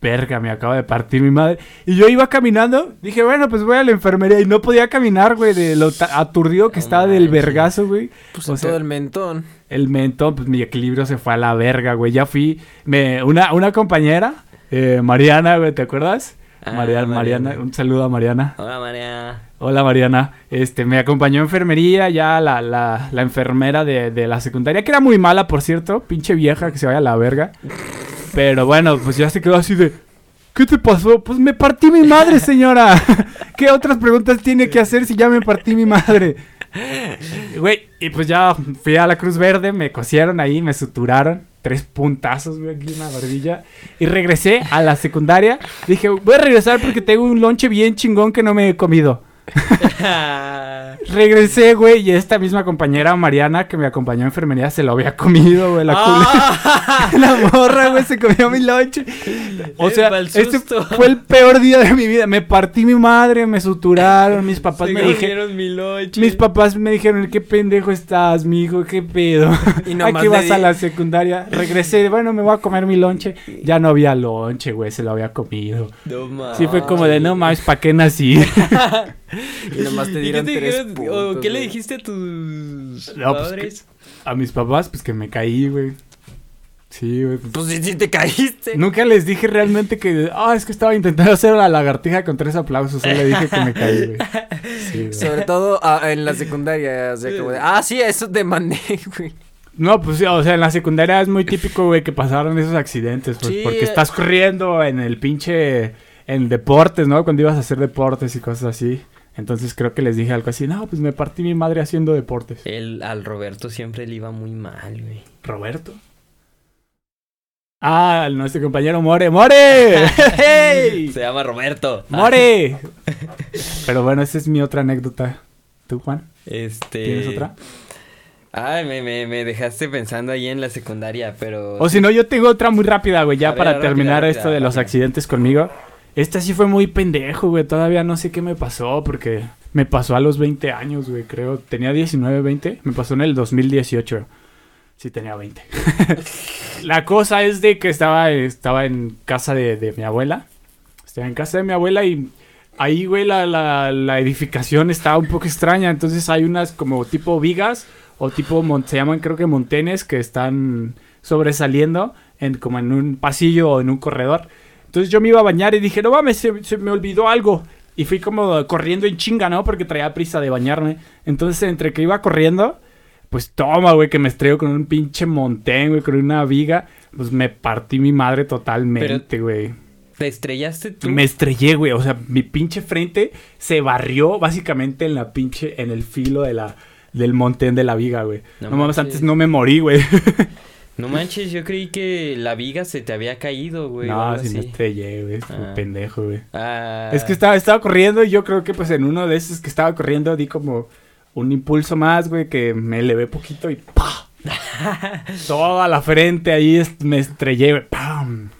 Verga, me acaba de partir mi madre. Y yo iba caminando, dije, bueno, pues voy a la enfermería. Y no podía caminar, güey, de lo aturdido que estaba del vergazo, güey. Pues O sea, todo el mentón. el mentón, pues mi equilibrio se fue a la verga, güey. Ya fui, me, una, una compañera, eh, Mariana, güey, ¿te acuerdas? Ah, Mariana, Mariana, Mariana. un saludo a Mariana. Hola, María. Hola Mariana, este, me acompañó a enfermería, ya la, la, la enfermera de, de la secundaria, que era muy mala, por cierto, pinche vieja que se vaya a la verga. Pero bueno, pues ya se quedó así de, ¿qué te pasó? Pues me partí mi madre, señora. ¿Qué otras preguntas tiene que hacer si ya me partí mi madre? Güey, y pues ya fui a la Cruz Verde, me cosieron ahí, me suturaron. Tres puntazos, güey, aquí en la barbilla. Y regresé a la secundaria. Dije, voy a regresar porque tengo un lonche bien chingón que no me he comido. Regresé, güey, y esta misma compañera, Mariana, que me acompañó a enfermería, se lo había comido, güey, la Ah. La morra, güey, se comió mi lonche. O sea, este fue el peor día de mi vida. Me partí mi madre, me suturaron, mis papás Se me dijeron... mi lonche. Mis papás me dijeron, ¿qué pendejo estás, mijo? ¿Qué pedo? Y ¿A nomás qué le vas a la secundaria? Regresé, bueno, me voy a comer mi lonche. Ya no había lonche, güey, se lo había comido. No mames. Sí fue como de, no mames, ¿para qué nací? Y nomás te ¿Y qué, dieron te tres dijeron? puntos. ¿O qué le güey. dijiste a tus No, pues, padres? A mis papás, pues que me caí, güey. Sí, güey. pues, Pues sí, sí te caíste. Nunca les dije realmente que, ah, es que estaba intentando hacer la lagartija con tres aplausos. Solo le dije que me caí, güey. Sí, güey. Sobre todo ah, en la secundaria. O sea, como de, ah, sí, eso te mandé, güey. No, pues, o sea, en la secundaria es muy típico, güey, que pasaron esos accidentes. Pues, Sí. Porque estás corriendo en el pinche, en deportes, ¿no? Cuando ibas a hacer deportes y cosas así. Entonces creo que les dije algo así, no, pues me partí mi madre haciendo deportes. Él, al Roberto siempre le iba muy mal, güey. ¿Roberto? Ah, nuestro compañero More. ¡More! ¡Hey! Se llama Roberto. ¡More! Pero bueno, esa es mi otra anécdota. ¿Tú, Juan? Este. ¿Tienes otra? Ay, me, me, me dejaste pensando ahí en la secundaria, pero. O si no, yo tengo otra muy rápida, güey, ya ver, para rápida, terminar rápida, esto de los accidentes conmigo. Esta sí fue muy pendejo, güey. Todavía no sé qué me pasó porque me pasó a los 20 años, güey, creo. Tenía 19, 20. Me pasó en el 2018. Sí, tenía 20. La cosa es de que estaba, estaba en casa de, mi abuela. Estaba en casa de mi abuela y ahí, güey, la, la, la edificación estaba un poco extraña. Entonces hay unas como tipo vigas o tipo, se llaman creo que montenes que están sobresaliendo en, como en un pasillo o en un corredor. Entonces yo me iba a bañar y dije, no mames, se, se me olvidó algo. Y fui como corriendo en chinga, ¿no? Porque traía prisa de bañarme. Entonces entre que iba corriendo, pues toma, güey, que me estrello con un pinche montén, güey, con una viga. Pues me partí mi madre totalmente, güey. ¿Te estrellaste tú? Me estrellé, güey. O sea, mi pinche frente se barrió básicamente en la pinche, en el filo de la, del montén de la viga, güey. No No, mames, antes no me morí, güey. No manches, yo creí que la viga se te había caído, güey. no, sí me estrellé, güey. Ah. Pendejo, güey. Ah, Es que estaba, estaba corriendo y yo creo que pues en uno de esos que estaba corriendo di como un impulso más, güey, que me elevé poquito y ¡pah! Toda la frente ahí me estrellé, güey. ¡Pam!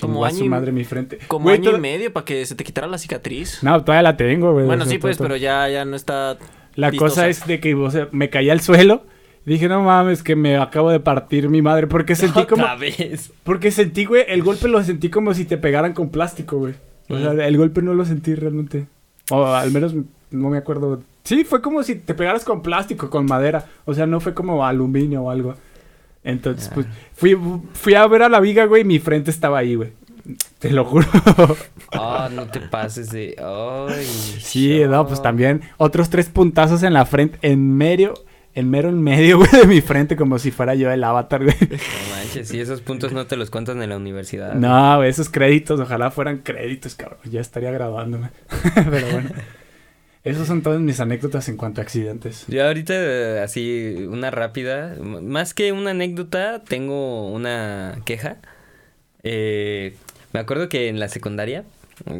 Como año su madre mi frente. Como Güey, año toda- y medio para que se te quitara la cicatriz. No, todavía la tengo, güey. bueno, sí, pues, todo- pero ya, ya no está. La vistosa. cosa es de que, o sea, me caí al suelo. Dije, no mames, que me acabo de partir mi madre. Porque sentí como. Otra vez. Porque sentí, güey, el golpe lo sentí como si te pegaran con plástico, güey. O sea, el golpe no lo sentí realmente. O al menos no me acuerdo. Sí, fue como si te pegaras con plástico, con madera. O sea, no fue como aluminio o algo. Entonces, Ah. pues, fui, fui a ver a la viga, güey, y mi frente estaba ahí, güey. Te lo juro. Ah, no te pases de. Ay. sí, no, pues también otros tres puntazos en la frente, en medio, en mero en medio, güey, de mi frente, como si fuera yo el avatar, güey. No manches, si esos puntos no te los cuentan en la universidad. No, güey, esos créditos, ojalá fueran créditos, cabrón. Ya estaría graduándome. Pero bueno. Esas son todas mis anécdotas en cuanto a accidentes. Yo ahorita, así, una rápida, más que una anécdota, tengo una queja. Eh, me acuerdo que en la secundaria,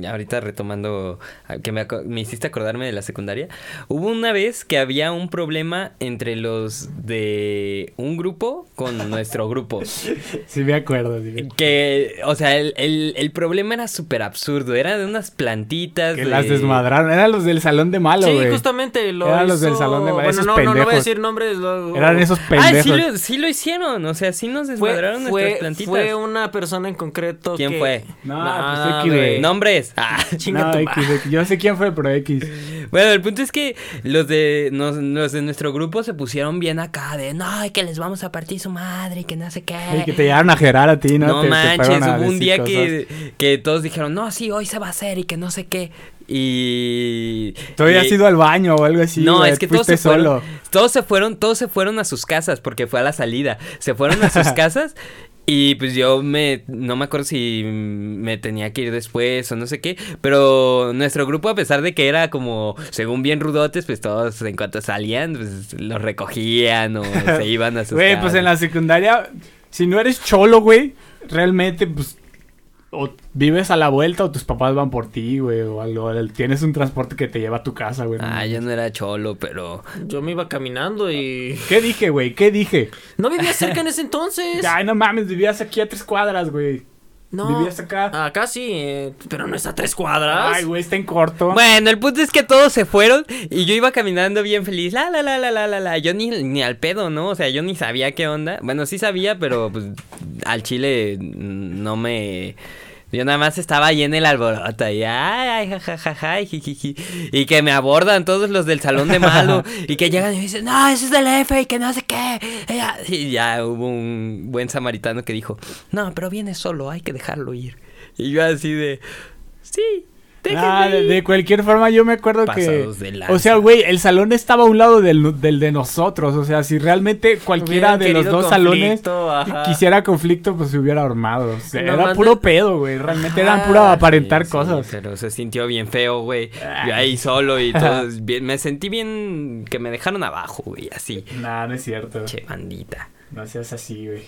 ahorita retomando, ah, que me, hiciste acordarme de la secundaria, hubo una vez que había un problema entre los de un grupo con nuestro grupo. Sí me acuerdo, sí. Que, o sea, el, el, el problema era súper absurdo, era de unas plantitas. Que de- las desmadraron. Eran los del salón de malo, sí, justamente lo Eran los del hizo- salón de- Bueno, esos no, no, no voy a decir nombres. lo- Eran esos Ah, pendejos. sí lo, sí lo hicieron, o sea, sí nos desmadraron fue, nuestras plantitas. fue una persona en concreto ¿Quién que- fue? No, Nah, pues X, güey. güey. Nombres. Ah. Chinga No, tu X. Yo sé quién fue, pero X. Bueno, el punto es que los de nos- los de nuestro grupo se pusieron bien acá de no, y que les vamos a partir su madre y que no sé qué. Y que te llegaron a gerar a ti, ¿no? No Te- manches, hubo un día que, que todos dijeron, no, sí, hoy se va a hacer y que no sé qué. Y... Tú habías y- ido al baño o algo así. no, es que todos se fueron, solo. todos se fueron, todos se fueron a sus casas porque fue a la salida. Se fueron a sus casas y pues yo me, no me acuerdo si me tenía que ir después o no sé qué, pero nuestro grupo a pesar de que era como, según bien rudotes, pues todos en cuanto salían, pues los recogían o se iban a sus Güey, pues en la secundaria, si no eres cholo, güey, realmente, pues, o vives a la vuelta o tus papás van por ti, güey, o algo. Tienes un transporte que te lleva a tu casa, güey. Ah, yo no era cholo, pero... Yo me iba caminando y. ¿Qué dije, güey? ¿Qué dije? No vivía cerca en ese entonces. Ay, no mames, vivías aquí a tres cuadras, güey. No. Vivías acá. Acá sí, eh, pero no está a tres cuadras. Ay, güey, está en corto. Bueno, el punto es que todos se fueron y yo iba caminando bien feliz. La, la, la, la, la, la, la. Yo ni, ni al pedo, ¿no? O sea, yo ni sabía qué onda. Bueno, sí sabía, pero pues al chile no me... Yo nada más estaba ahí en el alboroto y ay, ay, jajajaja, y que me abordan todos los del salón de malo y que llegan y me dicen, no, ese es del F y que no sé qué. Y ya hubo un buen samaritano que dijo, no, pero viene solo, hay que dejarlo ir. Y yo así de, sí, Ah, de, de cualquier forma, yo me acuerdo Pasados que. de. O sea, güey, el salón estaba a un lado del, del de nosotros. O sea, si realmente cualquiera Hubieran de los dos salones ajá. quisiera conflicto, pues se hubiera armado. O sea, No era puro pedo, güey. Realmente eran Ajá, puro aparentar Sí, cosas. pero se sintió bien feo, güey. Ay. Yo ahí solo y todo. me sentí bien que me dejaron abajo, güey, así. Nah, no es cierto. Che, bandita. No seas así, güey.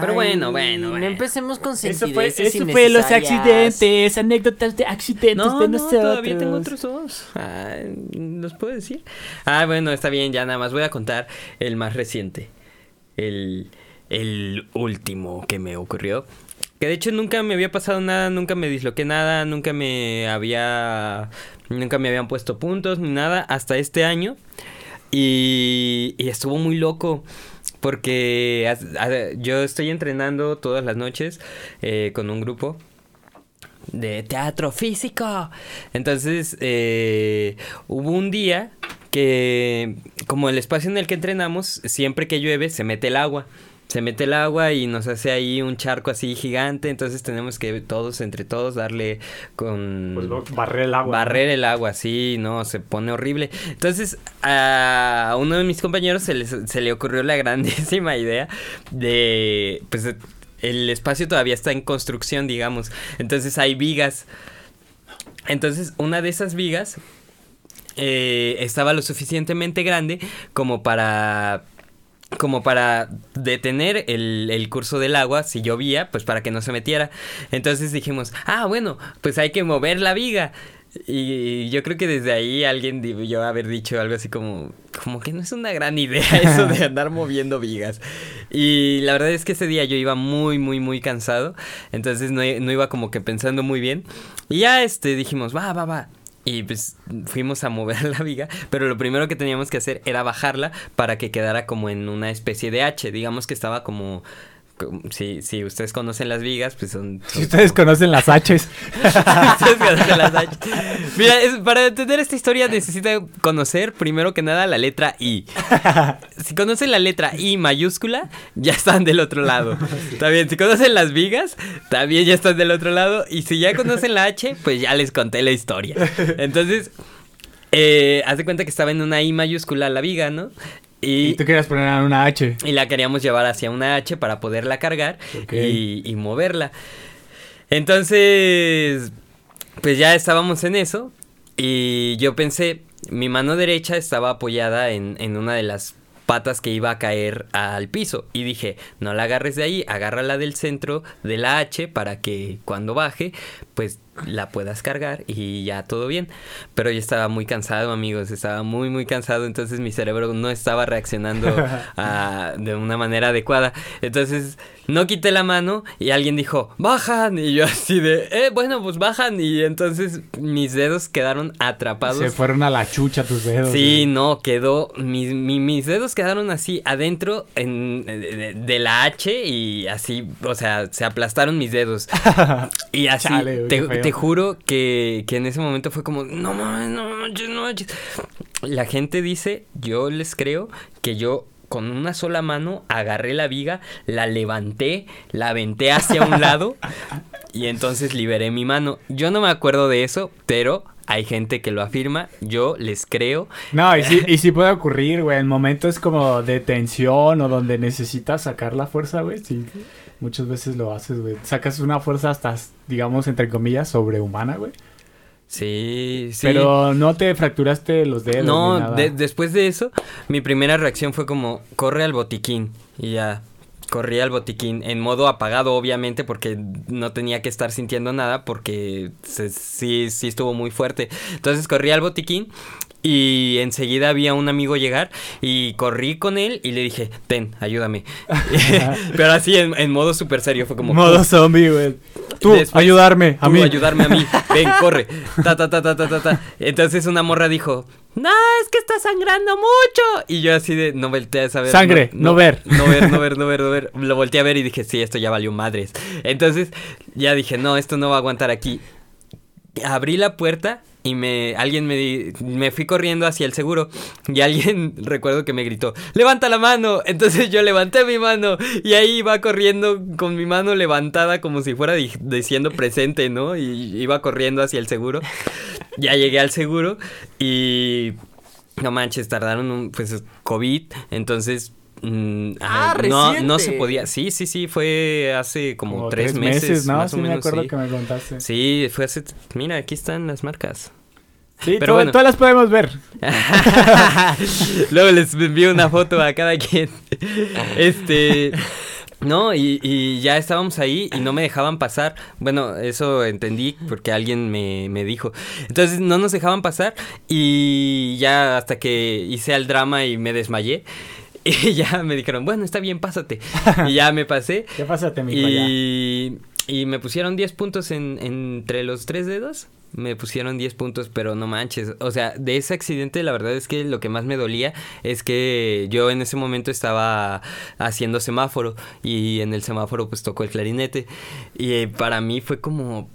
Pero bueno, bueno, No bueno. empecemos con Eso fue, sentideces eso fue los innecesarias. accidentes, anécdotas de accidentes No, de no, nosotros. todavía tengo otros dos. Ah, ¿Los puedo decir? Ah, bueno, está bien, ya nada más voy a contar el más reciente. El, el último que me ocurrió. Que de hecho nunca me había pasado nada, nunca me disloqué nada, nunca me había... Nunca me habían puesto puntos ni nada hasta este año. Y, y estuvo muy loco. Porque yo estoy entrenando todas las noches eh, con un grupo de teatro físico. Entonces, eh, hubo un día que, como el espacio en el que entrenamos, siempre que llueve se mete el agua. Se mete el agua y nos hace ahí un charco así gigante. Entonces tenemos que todos, entre todos, darle con... Pues barrer el agua. Barrer el agua, sí, no, se pone horrible. Entonces, a uno de mis compañeros se, les- se le ocurrió la grandísima idea de, pues, el espacio todavía está en construcción, digamos. Entonces hay vigas. Entonces, una de esas vigas eh, estaba lo suficientemente grande como para como para detener el, el curso del agua si llovía, pues para que no se metiera. Entonces dijimos, ah, bueno, pues hay que mover la viga. Y yo creo que desde ahí alguien debió haber dicho algo así como, como que no es una gran idea eso de andar moviendo vigas. Y la verdad es que ese día yo iba muy, muy, muy cansado. Entonces no, no iba como que pensando muy bien. Y ya este dijimos, va, va, va. Y pues fuimos a mover la viga, pero lo primero que teníamos que hacer era bajarla para que quedara como en una especie de H. Digamos que estaba como... Si, si ustedes conocen las vigas, pues son... Si ustedes conocen las H's. Ustedes conocen las H. Mira, es- para entender esta historia necesita conocer primero que nada la letra I. Si conocen la letra I mayúscula, ya están del otro lado. Está bien, si conocen las vigas, también ya están del otro lado. Y si ya conocen la H, pues ya les conté la historia. Entonces, eh, haz de cuenta que estaba en una I mayúscula la viga, ¿no? Y Y, tú querías poner una H. y la queríamos llevar hacia una H para poderla cargar y, y moverla. Entonces, pues ya estábamos en eso y yo pensé, mi mano derecha estaba apoyada en, en una de las patas que iba a caer al piso y dije, no la agarres de ahí, agárrala del centro de la H para que cuando baje, pues la puedas cargar y ya todo bien. Pero yo estaba muy cansado, amigos, estaba muy, muy cansado, entonces mi cerebro no estaba reaccionando de una manera adecuada. Entonces no quité la mano y alguien dijo, bajan, y yo así de, eh, bueno, pues bajan, y entonces mis dedos quedaron atrapados. Se fueron a la chucha tus dedos. Sí, no, quedó. Mis, mi- mis dedos quedaron así adentro en, de, la H y así, o sea, se aplastaron mis dedos. Y así, Chale, te. Te juro que, que en ese momento fue como, no mames, no manches, no manches. La gente dice, yo les creo, que yo con una sola mano agarré la viga, la levanté, la aventé hacia un lado y entonces liberé mi mano. Yo no me acuerdo de eso, pero hay gente que lo afirma, yo les creo. No, y sí, y sí puede ocurrir, güey. En momentos como de tensión o donde necesitas sacar la fuerza, güey. Sí, muchas veces lo haces, güey. Sacas una fuerza hasta, digamos, entre comillas, sobrehumana, güey. Sí, sí. Pero no te fracturaste los dedos. ni No, nada. de- después de eso, mi primera reacción fue como, corre al botiquín. Y ya, corrí al botiquín en modo apagado, obviamente, porque no tenía que estar sintiendo nada, porque se- sí, sí estuvo muy fuerte. Entonces corrí al botiquín y enseguida había un amigo llegar y corrí con él y le dije, ten, ayúdame. Pero así en, en modo súper serio, fue como... Modo zombie, güey. Tú, Después, ayudarme, a tú mí. ayudarme a mí. Ven, corre. Ta, ta, ta, ta, ta, ta. Entonces una morra dijo, no, es que está sangrando mucho. Y yo así de, no volteé a saber. Sangre, no ver. No ver, no ver, no ver, no ver. Lo volteé a ver y dije, sí, esto ya valió madres. Entonces ya dije, no, esto no va a aguantar aquí. Abrí la puerta y me alguien me di- me fui corriendo hacia el seguro y alguien recuerdo que me gritó levanta la mano entonces yo levanté mi mano y ahí iba corriendo con mi mano levantada como si fuera di- diciendo presente no y iba corriendo hacia el seguro. Ya llegué al seguro y no manches tardaron un pues covid. Entonces mm, Ah, ajá, no, no se podía sí sí sí fue hace como, Como tres, meses, ¿no? más sí o menos me acuerdo sí. que me contaste. Sí, fue hace. Mira, aquí están las marcas. Sí, Pero bueno. todas las podemos ver. Luego les envío una foto a cada quien. Este. No, y, y ya estábamos ahí y no me dejaban pasar. Bueno, eso entendí porque alguien me, me dijo. Entonces no nos dejaban pasar y ya hasta que hice el drama y me desmayé. Y ya me dijeron, bueno, está bien, pásate. Y ya me pasé. ¿Qué pásate, mijo? ya? Y, y me pusieron 10 puntos en, entre los tres dedos. Me pusieron 10 puntos, pero no manches. O sea, de ese accidente, la verdad es que lo que más me dolía es que yo en ese momento estaba haciendo semáforo. Y en el semáforo, pues tocó el clarinete. Y eh, para mí fue como.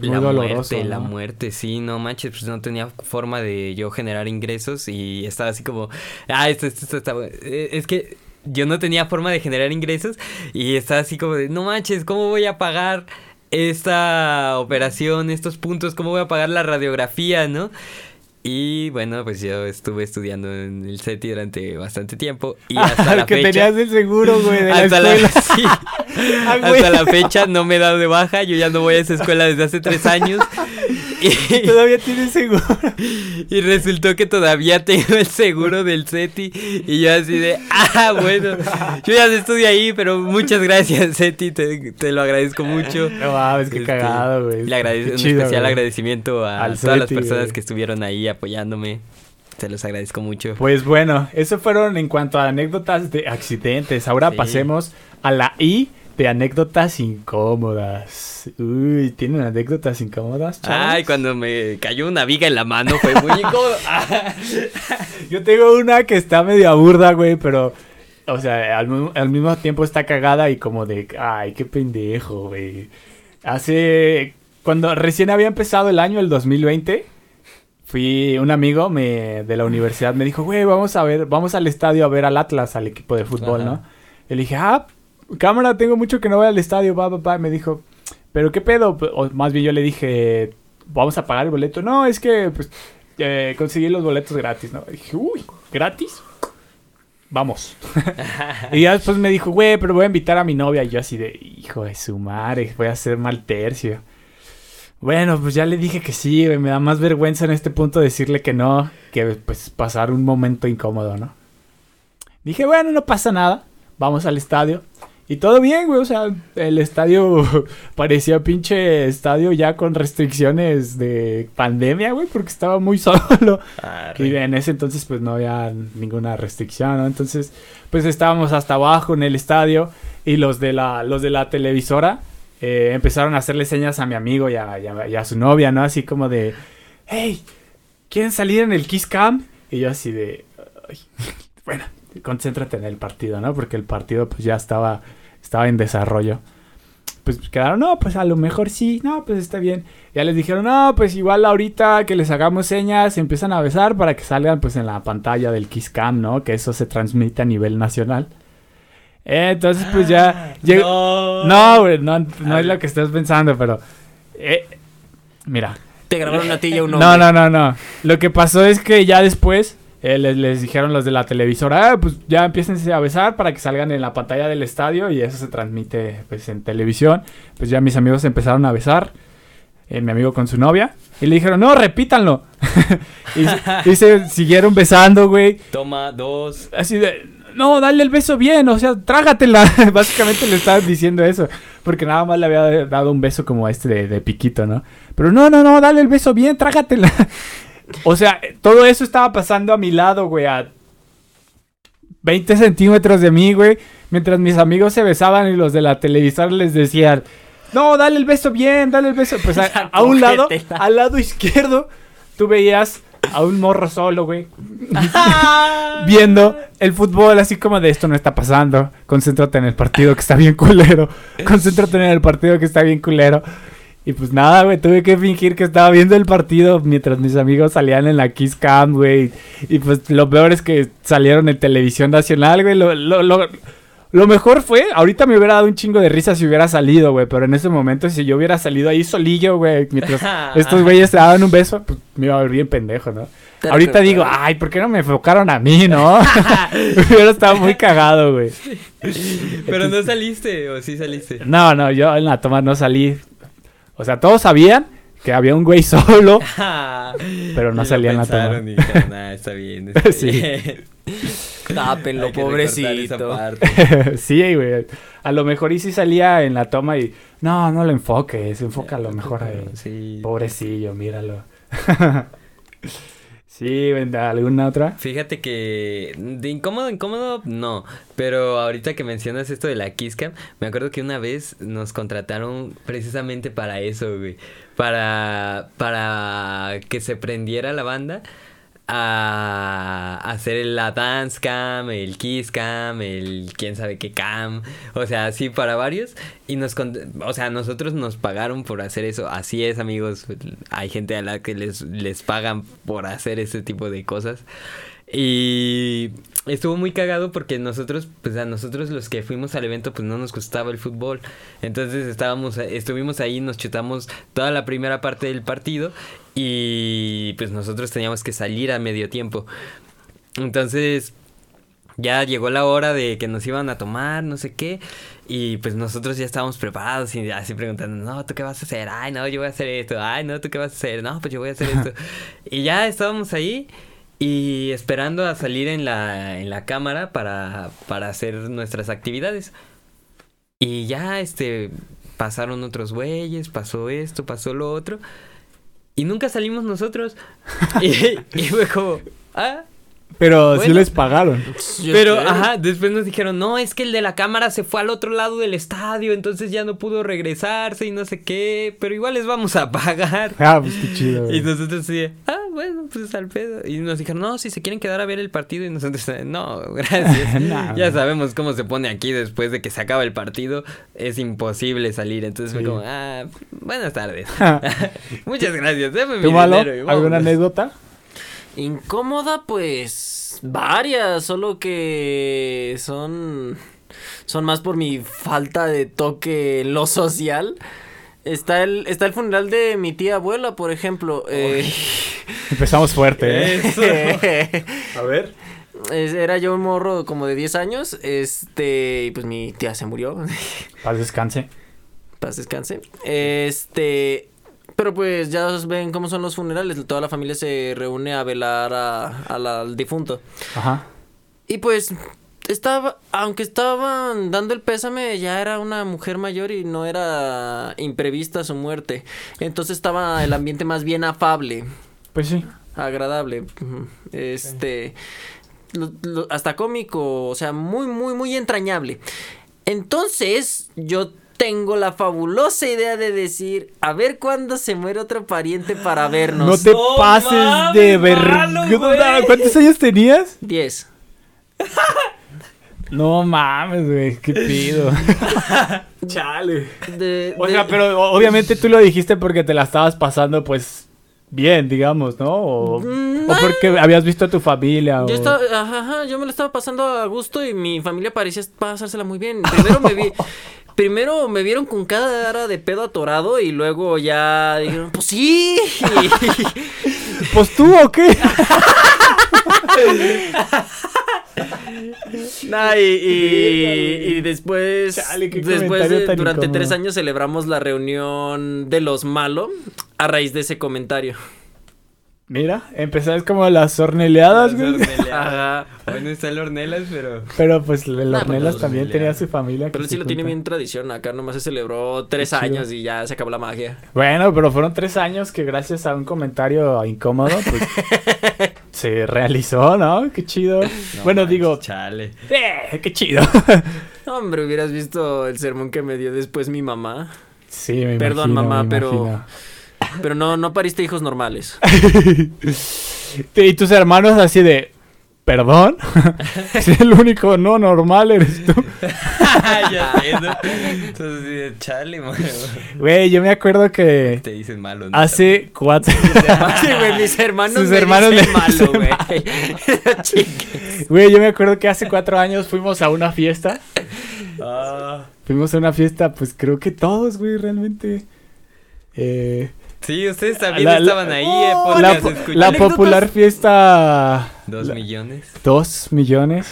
Muy la doloroso, muerte, la muerte, sí, no manches, pues no tenía forma de yo generar ingresos y estaba así como, ah, esto, esto, esto está bu- eh, Es que yo no tenía forma de generar ingresos y estaba así como de, no manches, ¿cómo voy a pagar esta operación, estos puntos? ¿Cómo voy a pagar la radiografía, no? Y bueno, pues yo estuve estudiando en el CETI durante bastante tiempo y hasta la que fecha... tenías el seguro, güey, de hasta, la, escuela. sí, Ah, güey. hasta la fecha no me he dado de baja, yo ya no voy a esa escuela desde hace tres años y, Todavía tienes seguro. y resultó que todavía tengo el seguro del CETI y yo así de, ah, bueno, yo ya estudio ahí, pero muchas gracias CETI, te, te lo agradezco mucho. No mames, qué Este, cagado, güey. Le agradezco un especial agradecimiento a Al todas las personas que estuvieron ahí apoyándome. Se los agradezco mucho. Pues bueno, eso fueron en cuanto a anécdotas de accidentes. Ahora Sí. pasemos a la I de anécdotas incómodas. Uy, ¿tienen anécdotas incómodas? chavos? Ay, cuando me cayó una viga en la mano fue muy incómodo. Yo tengo una que está medio aburda, güey, pero... O sea, al, mi- al mismo tiempo está cagada y como de... Ay, qué pendejo, güey. Hace... Cuando recién había empezado el año, el 2020, fui... Un amigo me, de la universidad me dijo, güey, vamos a ver... Vamos al estadio a ver al Atlas, al equipo de fútbol, Ajá. ¿no? Y le dije, ah, cámara, tengo mucho que no voy al estadio, va, va, va. Me dijo, ¿pero qué pedo? O más bien yo le dije, vamos a pagar el boleto. No, es que, pues, eh, conseguí los boletos gratis, ¿no? Dije, uy, ¿gratis? Vamos. y ya después me dijo, güey, pero voy a invitar a mi novia. Y yo así de, hijo de su madre, voy a hacer mal tercio. Bueno, pues ya le dije que sí, me da más vergüenza en este punto decirle que no, que pues pasar un momento incómodo, ¿no? Dije, bueno, no pasa nada, vamos al estadio. Y todo bien, güey, o sea, el estadio parecía pinche estadio ya con restricciones de pandemia, güey, porque estaba muy solo. Y en ese entonces pues no había ninguna restricción, ¿no? Entonces pues estábamos hasta abajo en el estadio y los de la, los de la televisora eh, empezaron a hacerle señas a mi amigo y a, y a- y a su novia, ¿no? Así como de, hey, ¿quieren salir en el Kiss Cam? Y yo así de, "Ay, bueno, concéntrate en el partido, ¿no? Porque el partido pues ya estaba, estaba en desarrollo. Pues quedaron, no, pues a lo mejor sí, no, pues está bien. Ya les dijeron, no, pues igual ahorita que les hagamos señas, se empiezan a besar para que salgan pues en la pantalla del Kiss Cam, ¿no? Que eso se transmite a nivel nacional. Eh, entonces pues ya... lleg- No. No, güey, no, no es lo que estás pensando, pero... eh, mira, Te grabaron a ti y a un no, no, no, no. Lo que pasó es que ya después eh, les, les dijeron los de la televisora, ah, pues ya empiecen a besar para que salgan en la pantalla del estadio y eso se transmite pues en televisión. Pues ya mis amigos empezaron a besar, eh, mi amigo con su novia, y le dijeron, no, repítanlo. y, se- y se siguieron besando, güey. Toma dos. Así de, no, dale el beso bien, o sea, trágatela. Básicamente le estaban diciendo eso. Porque nada más le había dado un beso como este de, de piquito, ¿no? Pero no, no, no, dale el beso bien, trágatela. O sea, todo eso estaba pasando a mi lado, güey, a 20 centímetros de mí, güey. Mientras mis amigos se besaban y los de la televisora les decían, no, dale el beso bien, dale el beso. Pues a, a un lado, al lado izquierdo, tú veías a un morro solo, güey viendo el fútbol así como de esto no está pasando. Concéntrate en el partido que está bien culero. Concéntrate en el partido que está bien culero. Y pues nada, güey, tuve que fingir que estaba viendo el partido mientras mis amigos salían en la Kiss Cam, güey. Y pues lo peor es que salieron en televisión nacional, güey. Lo, lo, lo, lo mejor fue, ahorita me hubiera dado un chingo de risa si hubiera salido, güey. Pero en ese momento, si yo hubiera salido ahí solillo, güey, mientras estos güeyes se daban un beso, pues me iba a ver bien pendejo, ¿no? Ahorita digo, ay, ¿por qué no me enfocaron a mí, no? hubiera estado muy cagado, güey. Pero no saliste, o sí saliste. No, no, yo en la toma no salí. O sea, todos sabían que había un güey solo. Pero no Y lo salía en la toma. pensaron y dijeron, "Ah, está bien. está Sí. bien". Tápenlo, pobrecito. sí, güey. A lo mejor y sí salía en la toma y... No, no lo enfoques, enfoca a lo mejor ahí. Sí. Pobrecillo, míralo. Sí, ¿alguna otra? Fíjate que de incómodo, incómodo, no. Pero ahorita que mencionas esto de la Kiss Cam, me acuerdo que una vez nos contrataron precisamente para eso, güey. Para, para que se prendiera la banda a hacer la dance cam, el kiss cam, el quién sabe qué cam, o sea, así para varios. Y nos, o sea, nosotros nos pagaron por hacer eso, así es amigos, hay gente a la que les, les pagan por hacer ese tipo de cosas y estuvo muy cagado porque nosotros, pues a nosotros los que fuimos al evento, pues no nos gustaba el fútbol. Entonces estábamos, estuvimos ahí, nos chutamos toda la primera parte del partido y pues nosotros teníamos que salir a medio tiempo. Entonces ya llegó la hora de que nos iban a tomar, no sé qué. Y pues nosotros ya estábamos preparados y así preguntando, no, ¿tú qué vas a hacer? Ay, no, yo voy a hacer esto. Ay, no, ¿tú qué vas a hacer? No, pues yo voy a hacer esto. y ya estábamos ahí y esperando a salir en la, en la cámara para, para hacer nuestras actividades. Y ya, este, pasaron otros güeyes, pasó esto, pasó lo otro. Y nunca salimos nosotros. y, fue como, ah, Pero sí les pagaron. Yo pero, creo. ajá, después nos dijeron, no, es que el de la cámara se fue al otro lado del estadio, entonces ya no pudo regresarse y no sé qué, pero igual les vamos a pagar. Ah, pues qué chido, güey. Y nosotros de, ah, bueno, pues al pedo. Y nos dijeron, no, si se quieren quedar a ver el partido. Y nosotros, no, gracias. Nah, ya sabemos cómo se pone aquí después de que se acaba el partido. Es imposible salir. Entonces fue Sí. como, ah, buenas tardes. Muchas gracias. Dame mi ¿Tú, Malo? dinero ¿Alguna vámonos". anécdota? Incómoda, pues varias, solo que son son más por mi falta de toque en lo social. Está el está el funeral de mi tía abuela, por ejemplo. eh, Empezamos fuerte, ¿eh? Eso. A ver. era yo un morro como de 10 años, este, y pues mi tía se murió. Paz descanse. Paz descanse. Este, pero pues ya ven cómo son los funerales, toda la familia se reúne a velar a- a la- al difunto. Ajá. Y pues estaba, aunque estaban dando el pésame, ya era una mujer mayor y no era imprevista su muerte. Entonces estaba el ambiente más bien afable, Pues sí. agradable. Este, lo- lo- hasta cómico, o sea, muy, muy, muy entrañable. Entonces, yo tengo la fabulosa idea de decir, a ver cuándo se muere otro pariente para vernos. No te No pases de mames, ver... malo, güey. ¿Cuántos años tenías? 10. No mames, güey. ¿Qué pido? Chale. De- O de- sea, pero obviamente tú lo dijiste porque te la estabas pasando, pues, bien, digamos, ¿no? O, Mm, o porque habías visto a tu familia. o- Yo estaba, ajá, ajá, yo me la estaba pasando a gusto y mi familia parecía pasársela muy bien. Primero me vi, primero me vieron con cara de pedo atorado y luego ya dijeron, pues sí. Pues tú, ¿o qué? Nah, y, y- y después, Chale, de- durante incómodo. tres años celebramos la reunión de los malo a raíz de ese comentario. Mira, empezás como las horneleadas, Las güey. horneleadas. Bueno, está el Ornelas, pero... Pero pues el Nah, pues, también horneleadas. tenía su familia. Pero él sí lo tiene bien tradición. Acá nomás se celebró tres Qué chido. años y ya se acabó la magia. Bueno, pero fueron tres años que gracias a un comentario incómodo, pues se realizó, ¿no? Qué chido. No bueno, manches, digo, Chale. ¡eh! ¡Qué chido! Hombre, hubieras visto el sermón que me dio después mi mamá. sí, me Perdón, imagino, mamá, me pero- imagino. Pero no, no pariste hijos normales. Y tus hermanos así de... perdón. si el único no normal eres tú. ya sé, ¿no? Entonces, chale. Güey, yo me acuerdo que Te dicen malo. ¿no? hace cuatro... Sí, güey, mis hermanos Sus me hermanos dicen le malo, dicen güey. Güey, yo me acuerdo que hace cuatro años fuimos a una fiesta. Ah. Fuimos a una fiesta, pues creo que todos, güey, realmente. Eh, Sí, ustedes también La- la- estaban ahí, eh, la, podcast, po- la popular fiesta... Dos la- millones. Dos millones.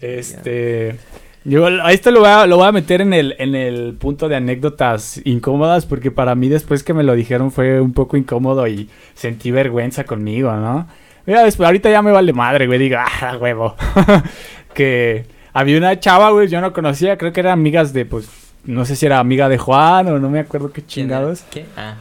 Este. Yo a esto lo voy a, lo voy a meter en el, en el punto de anécdotas incómodas, porque para mí después que me lo dijeron fue un poco incómodo y sentí vergüenza conmigo, ¿no? Mira, después, ahorita ya me vale madre, güey, digo, ah, huevo. que había una chava, güey, yo no conocía, creo que eran amigas de, pues, no sé si era amiga de Juan o no me acuerdo qué chingados. ¿Qué? Ah.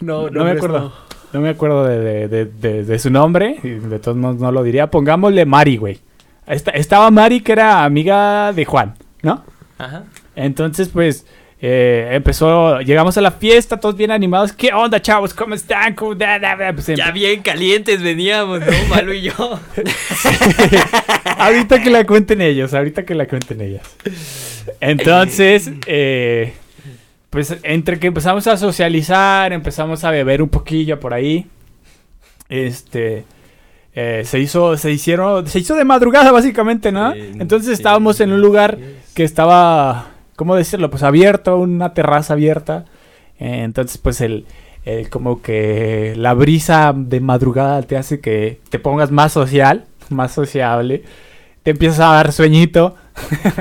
No, no me acuerdo. No me acuerdo de, de- de- su nombre. y De todos modos no lo diría. Pongámosle Mari, güey. Esta- estaba Mari, que era amiga de Juan, ¿no? Ajá. Entonces, pues, eh, empezó... Llegamos a la fiesta, todos bien animados. ¿Qué onda, chavos? ¿Cómo están? ¿Cómo da, da, da? Pues, Ya bien calientes veníamos, ¿no? Malo y yo. ahorita que la cuenten ellos, ahorita que la cuenten ellas. Entonces, eh, pues entre que empezamos a socializar, empezamos a beber un poquillo por ahí. Este eh, se hizo, se hicieron, se hizo de madrugada básicamente, ¿no? Entonces estábamos en un lugar que estaba, ¿cómo decirlo? Pues abierto, una terraza abierta. Eh, entonces, pues el, el como que la brisa de madrugada te hace que te pongas más social, más sociable. Te empiezas a dar sueñito.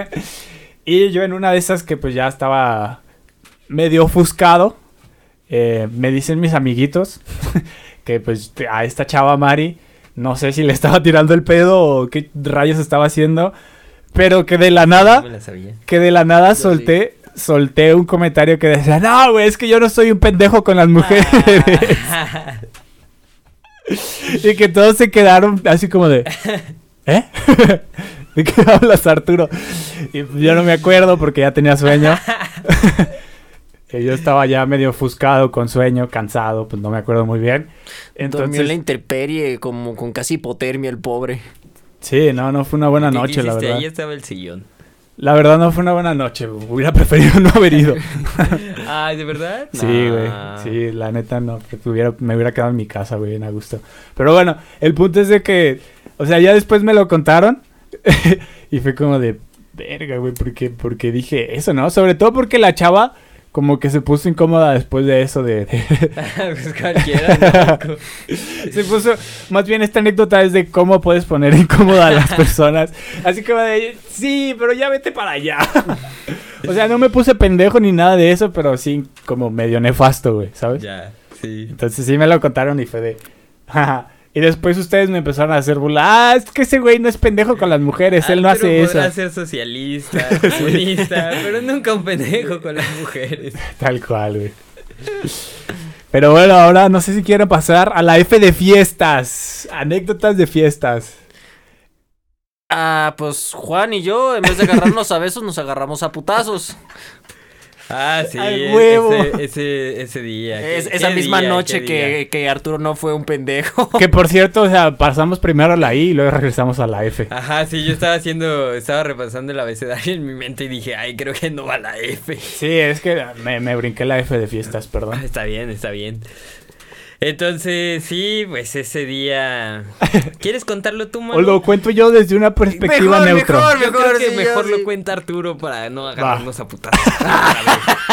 y yo en una de esas que pues ya estaba medio ofuscado, eh, me dicen mis amiguitos que pues a esta chava Mari, no sé si le estaba tirando el pedo o qué rayos estaba haciendo, pero que de la nada No me la sabía. que de la nada Yo sí. solté, solté un comentario que decía, no, güey, es que yo no soy un pendejo con las mujeres. y que todos se quedaron así como de, ¿eh? ¿De qué hablas, Arturo? Y yo no me acuerdo porque ya tenía sueño. Que yo estaba ya medio ofuscado, con sueño, cansado, pues no me acuerdo muy bien. Durmió en la Entonces, intemperie, como con casi hipotermia el pobre. sí, no, no fue una buena ¿Qué noche, la verdad. Ahí estaba el sillón. La verdad no fue una buena noche, hubiera preferido no haber ido. Ay, ¿de verdad? Sí, güey. Nah. Sí, la neta no. que hubiera- me hubiera quedado en mi casa, güey, bien a gusto. Pero bueno, el punto es de que, o sea, ya después me lo contaron y fue como de, verga, güey, porque, porque dije eso, ¿no? Sobre todo porque la chava como que se puso incómoda después de eso de... de- pues cualquiera, ¿no? se puso, más bien esta anécdota es de cómo puedes poner incómoda a las personas. Así que va de, sí, pero ya vete para allá. o sea, no me puse pendejo ni nada de eso, pero sí como medio nefasto, güey, ¿sabes? Ya, sí. Entonces sí me lo contaron y fue de... Y después ustedes me empezaron a hacer burla. Ah, es que ese güey no es pendejo con las mujeres. él no hace eso. podrá ser socialista, comunista, pero nunca un pendejo con las mujeres. Tal cual, güey. Pero bueno, ahora no sé si quieren pasar a la F de fiestas. Anécdotas de fiestas. Ah, pues Juan y yo, en vez de agarrarnos a besos, nos agarramos a putazos. Ah, sí, Al huevo. Ese, ese, ese día. ¿qué- Es- qué esa misma día, noche qué que, que Arturo no fue un pendejo. Que por cierto, o sea, pasamos primero a la I y luego regresamos a la F. Ajá, sí, yo estaba haciendo, estaba repasando el abecedario en mi mente y dije, ay, creo que no va la F. Sí, es que me, me brinqué la F de fiestas, Ah, perdón. Está bien, está bien. Entonces, sí, pues ese día... ¿Quieres contarlo tú, O Manu? lo cuento yo desde una perspectiva Mejor, neutra. mejor. Yo creo que sí, yo mejor sí. lo cuenta Arturo para no agarrarnos a vez.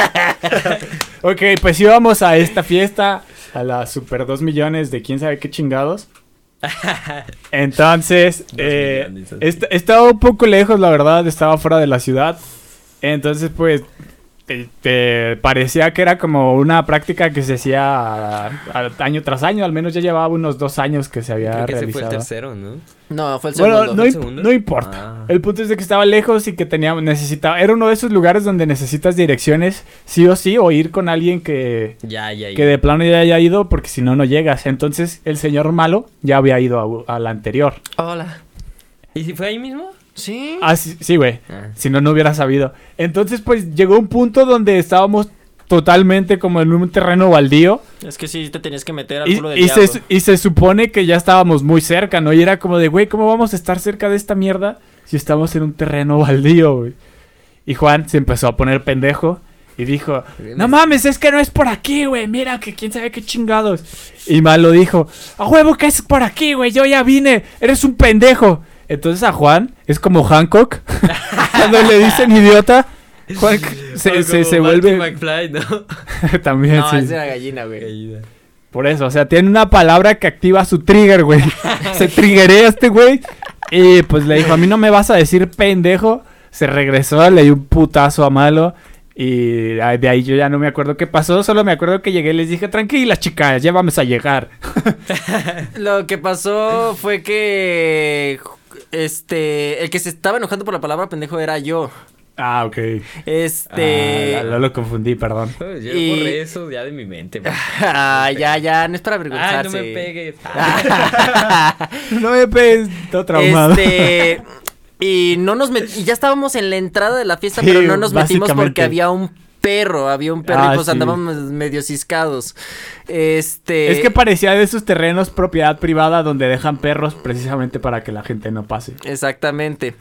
Ok, pues íbamos a esta fiesta, a la Super 2 millones de quién sabe qué chingados. Entonces, eh, est- estaba un poco lejos, la verdad, estaba fuera de la ciudad. Entonces, pues, te, te parecía que era como una práctica que se hacía a- a- año tras año, al menos ya llevaba unos dos años que se había Creo que ese fue el realizado. tercero, ¿no? No, fue el Bueno, segundo. no, ¿El im- segundo? no importa. Ah. El punto es de que estaba lejos y que tenía, necesitaba, era uno de esos lugares donde necesitas direcciones sí o sí o ir con alguien que, Ya, ya, ya. que de plano ya haya ido porque si no no llegas. Entonces el señor malo ya había ido a, a la anterior. Hola. ¿Y si fue ahí mismo? Sí. Ah, sí, sí, güey. Ah. Si no, no hubiera sabido. Entonces, pues llegó un punto donde estábamos totalmente como en un terreno baldío. Es que sí te tenías que meter al Y, culo del y se, y se supone que ya estábamos muy cerca, ¿no? Y era como de, güey, ¿cómo vamos a estar cerca de esta mierda si estamos en un terreno baldío, güey? Y Juan se empezó a poner pendejo y dijo, no mames, es que no es por aquí, güey, mira que quién sabe qué chingados. Y Malo dijo, a huevo que es por aquí, güey, yo ya vine, eres un pendejo. Entonces a Juan es como Hancock, cuando le dicen idiota, Juan se, se, como se Marty vuelve... McFly, ¿no? También, No, sí. es la gallina, güey. Por eso, o sea, tiene una palabra que activa su trigger, güey. Se triggerea este güey. Y pues le dijo, a mí no me vas a decir pendejo. Se regresó, le dio un putazo a malo. Y de ahí yo ya no me acuerdo qué pasó. Solo me acuerdo que llegué y les dije, tranquila, chicas, ya vamos a llegar. Lo que pasó fue que este el que se estaba enojando por la palabra pendejo era yo. Ah, ok. Este Ah, lo, lo confundí, perdón. Yo Y- borré eso ya de mi mente. Ah, ya, ya, no es para avergonzarse. no me pegues. no me pegues, todo traumado. Este y no nos met- y ya estábamos en la entrada de la fiesta, Sí, pero no nos metimos porque había un perro, había un perro Ah, y pues sí. andábamos medio ciscados. Este Es que parecía de esos terrenos propiedad privada donde dejan perros precisamente para que la gente no pase. Exactamente.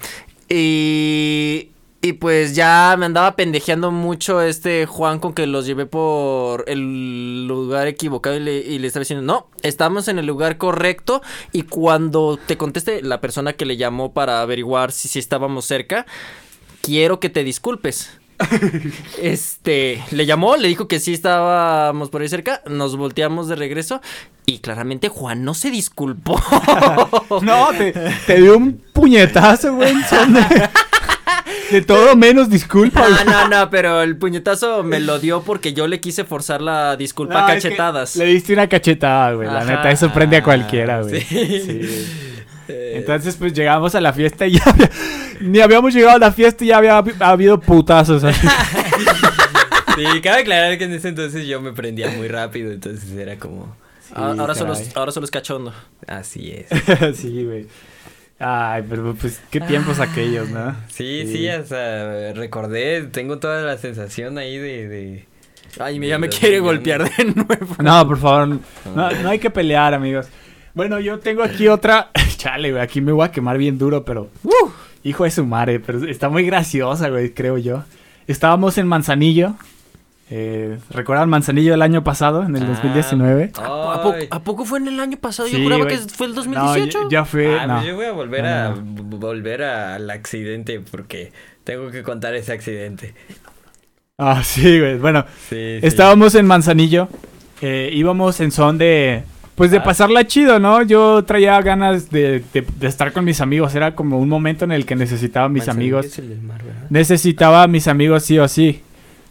Y, y pues ya me andaba pendejeando mucho este Juan con que los llevé por el lugar equivocado y le, y le estaba diciendo, no, estamos en el lugar correcto y cuando te conteste la persona que le llamó para averiguar si, si estábamos cerca, quiero que te disculpes. Este, le llamó, le dijo que sí estábamos por ahí cerca, nos volteamos de regreso y claramente Juan no se disculpó. No, te, te dio un puñetazo, güey. de, de todo menos disculpa. No, no, no, pero el puñetazo me lo dio porque yo le quise forzar la disculpa No, a es que cachetadas. Le diste una cachetada, güey. La Ajá. neta, eso prende a cualquiera, güey. Sí. Sí. Eh, Entonces, pues llegamos a la fiesta y ya había- ni habíamos llegado a la fiesta y ya había habi- habido putazos. así. Sí, cabe aclarar que en ese entonces yo me prendía muy rápido, entonces era como, Ah, ahora, solo, caray. ahora solo es cachondo. así es. sí, güey. Ay, pero pues qué tiempos aquellos, ¿no? Sí, sí, hasta recordé, tengo toda la sensación ahí de... de... Ay, de ya me quiere golpear de nuevo. No, por favor, no, no hay que pelear, amigos. Bueno, yo tengo aquí otra. Chale, güey, aquí me voy a quemar bien duro, pero. Hijo de su madre, pero está muy graciosa, güey, creo yo. Estábamos en Manzanillo. Eh, ¿Recuerdan Manzanillo del año pasado, en el Ah, 2019? ¿A, poco, ay. ¿A poco fue en el año pasado? Sí, Yo juraba que fue el No, 2018. ya, ya fue. Ah, no. pues yo voy a volver No, a no. volver a- al accidente porque tengo que contar ese accidente. Ah, sí, güey. Bueno, Sí, sí. estábamos en Manzanillo. eh, íbamos en son de. Pues de Ah. pasarla chido, ¿no? Yo traía ganas de, de- de estar con mis amigos. Era como un momento en el que necesitaba a mis Manzanillo amigos. es el del mar, ¿verdad? necesitaba a mis amigos sí o sí.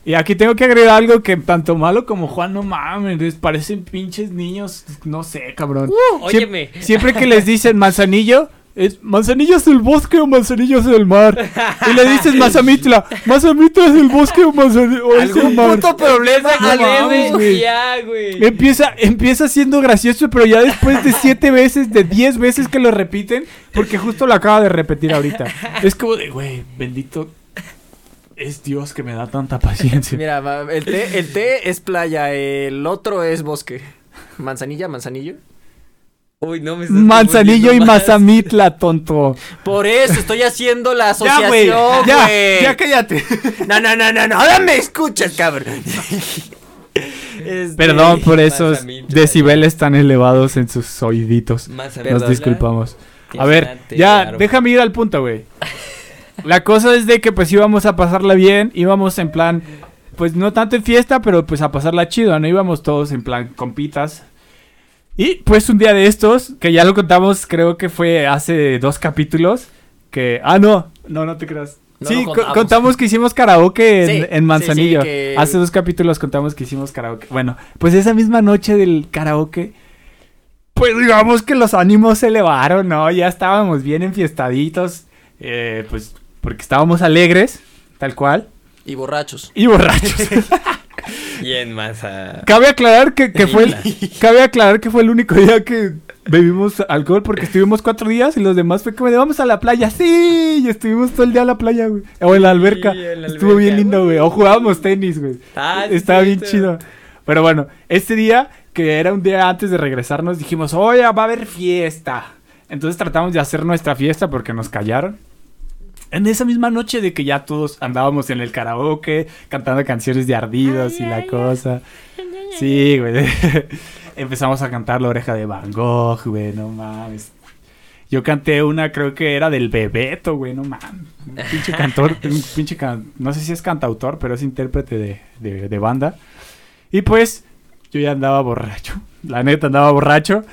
Y aquí tengo que agregar algo que tanto malo como Juan, no mames, parecen pinches niños, no sé, cabrón. Uh, óyeme. Siempre que les dicen manzanillo, es manzanillo es el bosque o manzanillo es el mar. Y le dices mazamitla, mazamitla es el bosque o manzanillo o es el Algún mar. puto problema No ese, güey. ya, güey. Empieza, empieza siendo gracioso, pero ya después de siete veces, de diez veces que lo repiten, porque justo lo acaba de repetir ahorita. Es como de, güey, bendito es Dios que me da tanta paciencia. Mira, el té, el té es playa, el otro es bosque. Manzanilla, manzanillo. Uy, no me estás Manzanillo y más. Mazamitla, tonto. Por eso estoy haciendo la Ya, güey, asociación, ya, güey. ya cállate. No, no, no, no, no, ahora me escuchas, cabrón. Este, Perdón por esos Mazamitla. decibeles tan elevados en sus oíditos. Mazamitla. Nos disculpamos. A ver, ya, déjame ir al punto, güey. La cosa es de que pues íbamos a pasarla bien, íbamos en plan, pues no tanto en fiesta, pero pues a pasarla chido, ¿no? Íbamos todos en plan compitas. Y pues un día de estos, que ya lo contamos, creo que fue hace dos capítulos, que... Ah, no, no, no te creas. No sí, contamos. contamos que hicimos karaoke en, Sí, en sí, Manzanillo. sí, que- Hace dos capítulos contamos que hicimos karaoke. Bueno, pues esa misma noche del karaoke, pues digamos que los ánimos se elevaron, ¿no? Ya estábamos bien enfiestaditos, eh, pues porque estábamos alegres, tal cual, Y borrachos. y borrachos. Y en masa. cabe aclarar que, que fue el, cabe aclarar que fue el único día que bebimos alcohol porque estuvimos cuatro días y los demás fue como de vamos a la playa. Sí, y estuvimos todo el día a la playa, güey. O en la alberca. Sí, en la Estuvo bien lindo, güey. O jugábamos tenis, güey. Ah, sí, Estaba bien chido. Pero bueno, este día, que era un día antes de regresarnos, dijimos, oye, va a haber fiesta. Entonces tratamos de hacer nuestra fiesta porque nos callaron. En esa misma noche de que ya todos andábamos en el karaoke, cantando canciones de ardidos y la cosa. Sí, güey. Empezamos a cantar La oreja de Van Gogh, güey, no mames. Yo canté una, creo que era del Bebeto, güey, no mames. Un pinche cantor, un pinche can- no sé si es cantautor, pero es intérprete de, de- de banda. Y pues, yo ya andaba borracho. La neta, andaba borracho.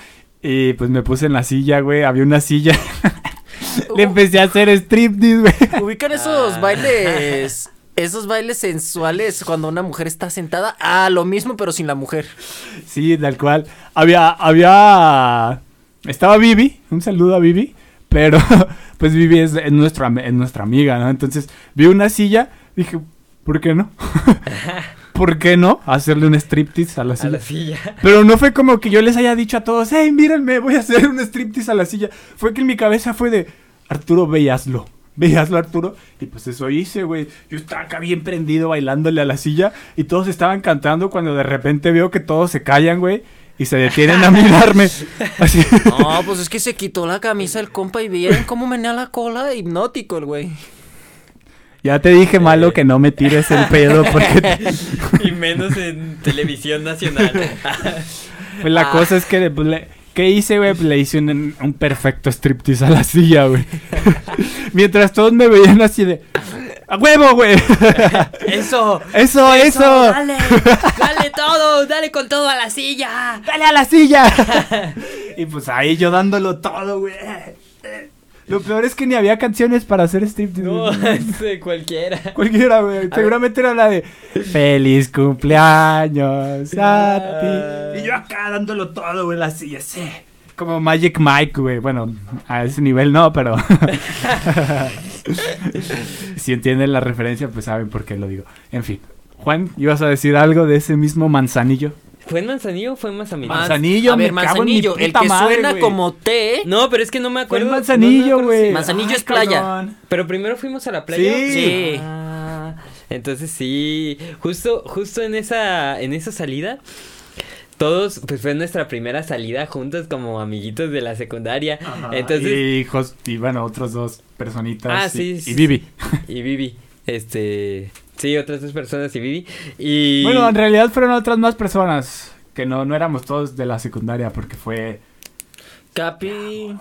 Y pues me puse en la silla, güey. Había una silla. Le empecé a hacer striptease, güey. Ubican esos Ah. bailes. Esos bailes sensuales cuando una mujer está sentada. Ah, lo mismo, pero sin la mujer. Sí, tal cual. Había, había. Estaba Vivi, un saludo a Vivi. Pero, pues Vivi es, es nuestra, es nuestra amiga, ¿no? Entonces, vi una silla, dije, ¿por qué no? ¿Por qué no? Hacerle un striptease a la A silla. la silla. Pero no fue como que yo les haya dicho a todos, hey, mírenme, voy a hacer un striptease a la silla. Fue que en mi cabeza fue de, Arturo, ve y hazlo. Ve y hazlo, Arturo. Y pues eso hice, güey. Yo estaba acá bien prendido bailándole a la silla y todos estaban cantando cuando de repente veo que todos se callan, güey. Y se detienen a mirarme. Así. No, pues es que se quitó la camisa el compa y vieron cómo menea la cola. Hipnótico el güey. Ya te dije, malo, que no me tires el pedo porque Y menos en televisión nacional. pues, la Ah. cosa es que pues, le- ¿qué hice, güey? Pues, le hice un, un perfecto striptease a la silla, güey. Mientras todos me veían así de, ¡a huevo, güey! Eso. ¡Eso, eso! Dale, dale todo, dale con todo a la silla. ¡Dale a la silla! y pues ahí yo dándolo todo, güey. Lo peor es que ni había canciones para hacer striptease. No, güey. es de cualquiera. Cualquiera, güey. Seguramente era la de Feliz cumpleaños a ti. Y yo acá dándolo todo, güey, en la silla, sí. Como Magic Mike, güey. Bueno, a ese nivel no, pero. si entienden la referencia, pues saben por qué lo digo. En fin. Juan, ¿ibas a decir algo de ese mismo manzanillo? ¿Fue en Manzanillo o fue en? Manzanillo. Manzanillo, a ver, me cago en mi manzanillo, el puta que madre, suena como T. No, pero es que no me Fue acuerdo. el no me manzanillo, güey. si- Manzanillo Ay, es playa. cabrón. Pero primero fuimos a la playa. Sí. Sí. Ah, entonces sí, justo, justo en esa, en esa salida, todos, pues fue nuestra primera salida juntos como amiguitos de la secundaria. Entonces, Y hijos, y bueno, otros dos personitas. Ah, y- sí, y, sí, Vivi. y Vivi, este, sí, otras dos personas y Vivi. Y Bueno, en realidad fueron otras más personas. Que no, no éramos todos de la secundaria porque fue... Capi.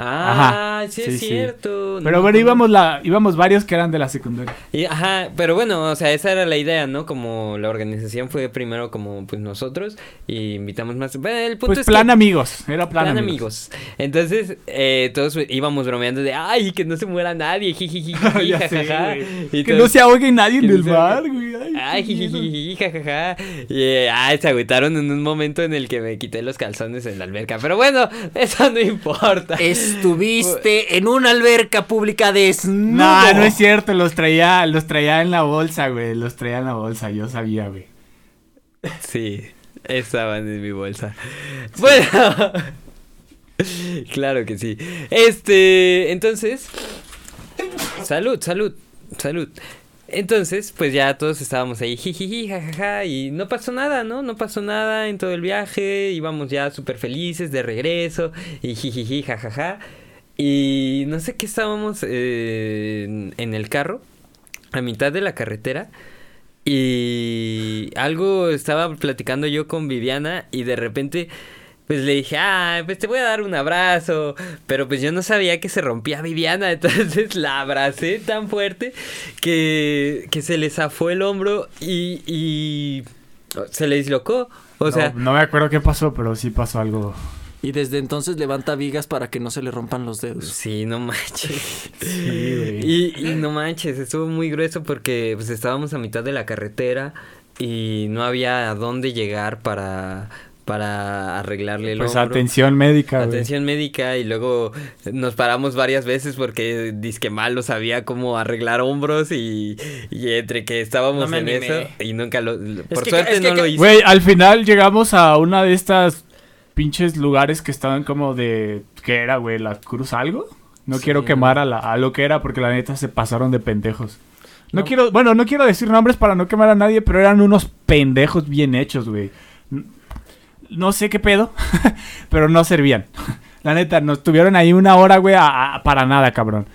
Ah, Ajá, sí, es sí. cierto. Pero bueno, acuerdo. íbamos, la, íbamos varios que eran de la secundaria. Y, ajá, pero bueno, o sea, esa era la idea, ¿no? Como la organización fue primero como pues nosotros y invitamos más. Bueno, el punto Pues es plan que amigos, era plan, plan amigos. amigos. Entonces, eh, todos íbamos bromeando de, ay, que no se muera nadie, sé, jajaja. Que todos, no se ahogue nadie en el ahogue. güey. Ay, jijiji, jajaja. Y eh, ay, se agüitaron en un momento en el que me quité los calzones en la alberca. Pero bueno, eso no importa. Estuviste en una alberca pública desnudo. No, no es cierto, los traía, los traía en la bolsa, güey. Los traía en la bolsa, yo sabía, güey. Sí, estaban en mi bolsa. Bueno. claro que sí. Este, entonces. Salud, salud, salud. Entonces, pues ya todos estábamos ahí, jijiji, jajaja, y no pasó nada, ¿no? No pasó nada en todo el viaje, íbamos ya súper felices de regreso, y jijiji, jajaja. Y no sé qué estábamos eh, en, en el carro, a mitad de la carretera, y algo estaba platicando yo con Viviana, y de repente pues le dije, ah, pues te voy a dar un abrazo. Pero pues yo no sabía que se rompía Viviana. Entonces la abracé tan fuerte que, que se le zafó el hombro y, y se le dislocó. O no, sea, no me acuerdo qué pasó, pero sí pasó algo. Y desde entonces levanta vigas para que no se le rompan los dedos. sí, no manches. Sí, güey. Y, y no manches, estuvo muy grueso porque pues estábamos a mitad de la carretera y no había a dónde llegar para, para arreglarle el Pues hombro. atención médica, güey. Atención médica y luego nos paramos varias veces porque disque mal no sabía cómo arreglar hombros y, y entre que estábamos No en animé. eso y nunca lo... Por que- suerte que- no lo hice. Güey, al final llegamos a una de estas pinches lugares que estaban como de. ¿Qué era, güey? ¿La Cruz algo? No Sí, quiero quemar a, la- a lo que era porque la neta se pasaron de pendejos. No, No. quiero, bueno, no quiero decir nombres para no quemar a nadie, pero eran unos pendejos bien hechos, güey. No sé qué pedo, pero no servían. La neta, nos tuvieron ahí una hora, güey, a- a- para nada, cabrón.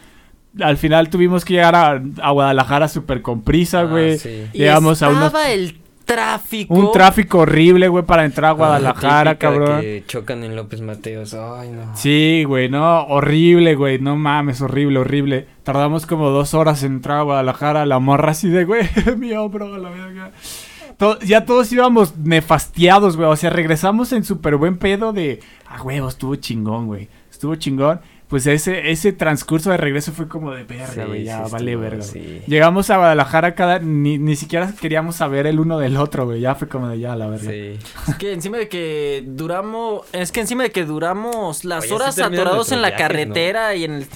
Al final tuvimos que llegar a, a Guadalajara súper con prisa, Ah, güey. sí. Y Llegamos a unos el tráfico. un tráfico horrible, güey, para entrar a Ah, Guadalajara, cabrón. Que chocan en López Mateos. Ay, no. Sí, güey, no, horrible, güey, no mames, horrible, horrible. Tardamos como dos horas en entrar a Guadalajara, la morra así de, güey, mi hombro, la verga. To- ya todos íbamos nefastiados, güey, o sea, regresamos en súper buen pedo de, ah, huevo, estuvo chingón, güey, estuvo chingón. Pues ese, ese transcurso de regreso fue como de verga, Sí, güey, ya sí vale estuvo, verga. sí. Llegamos a Guadalajara cada, ni, ni siquiera queríamos saber el uno del otro, güey, ya fue como de ya, la verga. Sí. Es que encima de que duramos. Es que encima de que duramos las Oye, horas atorados en la carretera y en el.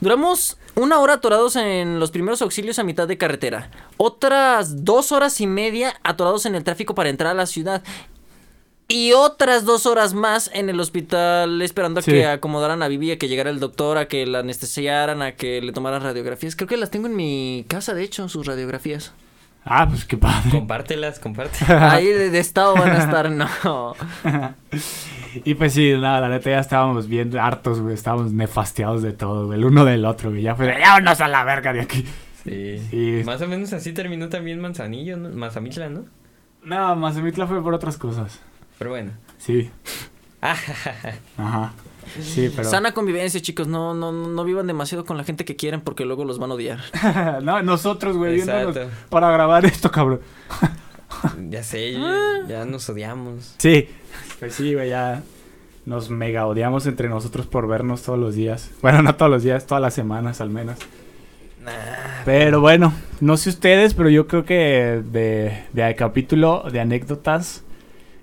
Duramos una hora atorados en los primeros auxilios a mitad de carretera. Otras dos horas y media atorados en el tráfico para entrar a la ciudad. Y otras dos horas más en el hospital esperando a Sí. que acomodaran a Vivi, a que llegara el doctor, a que la anestesiaran, a que le tomaran radiografías. Creo que las tengo en mi casa, de hecho, sus radiografías. Ah, pues qué padre. Compártelas, compártelas. Ahí de, de estado van a estar, no. Y pues sí, nada, la neta ya estábamos bien hartos, güey. Estábamos nefastiados de todo, güey. El uno del otro, güey. Ya fue de, ya vámonos a la verga de aquí. Sí. Sí. Más o menos así terminó también Manzanillo, ¿no? Mazamitla, ¿no? No, Mazamitla fue por otras cosas. Pero bueno. Sí. Ajá. Sí, pero. Sana convivencia, chicos. No, no, no vivan demasiado con la gente que quieren porque luego los van a odiar. no, nosotros, güey, viéndonos para grabar esto, cabrón. Ya sé, Ah. ya nos odiamos. Sí. Pues sí, güey, ya nos mega odiamos entre nosotros por vernos todos los días. Bueno, no todos los días, todas las semanas al menos. Nah, Pero bueno, no sé ustedes, pero yo creo que de, de capítulo de anécdotas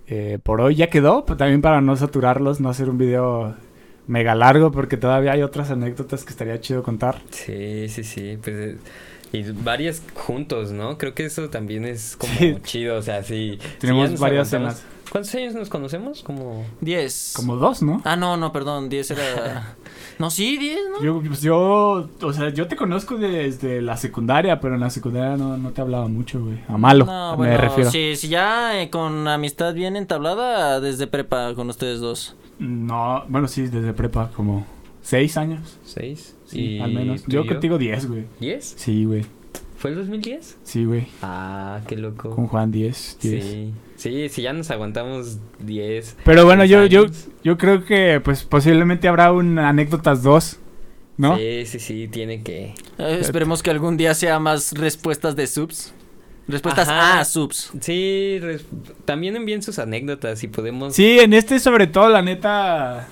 eh, por hoy ya quedó. Pero también para no saturarlos, no hacer un video mega largo, porque todavía hay otras anécdotas que estaría chido contar. Sí, sí, sí. Pues, eh, y varias juntos, ¿no? Creo que eso también es como Sí. chido. O sea, sí. Tenemos varias cenas. ¿Cuántos años nos conocemos? Como. Diez. Como dos, ¿no? Ah, no, no, perdón. Diez era. No, sí, diez, ¿no? Yo, pues yo, o sea, yo te conozco desde la secundaria, pero en la secundaria no, no te hablaba mucho, güey. A malo, No, me bueno, refiero. Sí, sí, ya eh, con amistad bien entablada desde prepa con ustedes dos. No, bueno, sí, desde prepa, como seis años. ¿Seis? Sí, ¿Y al menos. Yo y contigo diez, güey. ¿Diez? Sí, güey. ¿Fue el 2010? Sí, güey. Ah, qué loco. Con Juan 10, 10. Sí. Sí, sí, ya nos aguantamos 10. Pero bueno, yo, yo, yo creo que pues posiblemente habrá un anécdotas 2, ¿no? Sí, sí, sí, tiene que. Eh, esperemos que algún día sea más respuestas de subs. Respuestas Ajá. a subs. Sí, res- también envíen sus anécdotas y podemos. Sí, en este sobre todo, la neta,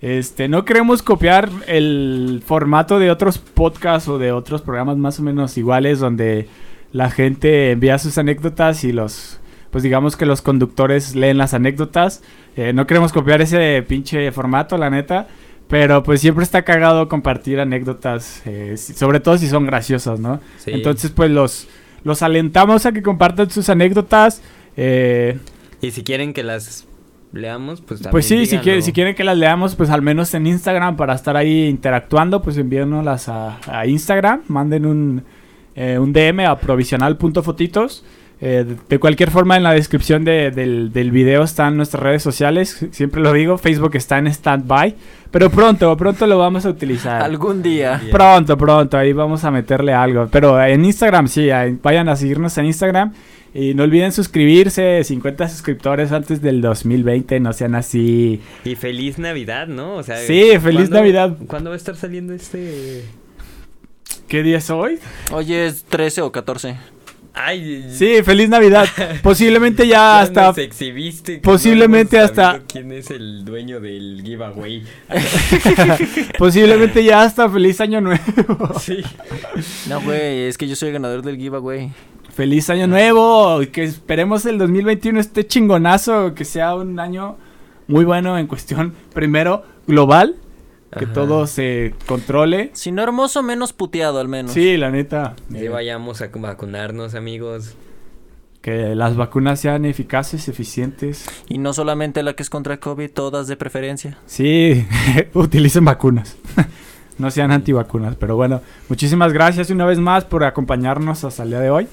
este, no queremos copiar el formato de otros podcasts o de otros programas más o menos iguales donde la gente envía sus anécdotas y los, pues digamos que los conductores leen las anécdotas. Eh, no queremos copiar ese pinche formato, la neta. Pero pues siempre está cagado compartir anécdotas, eh, sobre todo si son graciosas, ¿no? Sí. Entonces pues los, los alentamos a que compartan sus anécdotas. Eh, Y si quieren que las leamos, pues también. pues sí, si, díganlo. quiere- si quieren que las leamos, pues al menos en Instagram para estar ahí interactuando, pues envíennoslas a, a Instagram, manden un, eh, un DM a provisional.fotitos. Eh, de, de cualquier forma, en la descripción de- del, del video están nuestras redes sociales, siempre lo digo, Facebook está en stand-by, pero pronto, pronto lo vamos a utilizar. Algún día. Pronto, pronto, ahí vamos a meterle algo. Pero en Instagram, sí, ahí vayan a seguirnos en Instagram. Y no olviden suscribirse, 50 suscriptores antes del 2020, no sean así. Y feliz Navidad, ¿no? O sea, Sí, feliz ¿cuándo- Navidad. ¿Cuándo va a estar saliendo este.? ¿Qué día es hoy? Hoy es 13 o 14. Ay, Sí, feliz Navidad. Posiblemente ya ya hasta... nos exhibiste. posiblemente no hasta- ¿Quién es el dueño del giveaway? posiblemente ya hasta feliz año nuevo. Sí. No, güey, es que yo soy el ganador del giveaway. Feliz año nuevo. y Que esperemos el 2021 esté chingonazo. Que sea un año muy bueno en cuestión, primero, global. Que Ajá. todo se controle. Si no hermoso, menos puteado al menos. Sí, la neta. Que vayamos a vacunarnos, amigos. que las vacunas sean eficaces, eficientes. Y no solamente la que es contra COVID, todas de preferencia. Sí, utilicen vacunas. no sean antivacunas. Pero bueno, muchísimas gracias una vez más por acompañarnos hasta el día de hoy.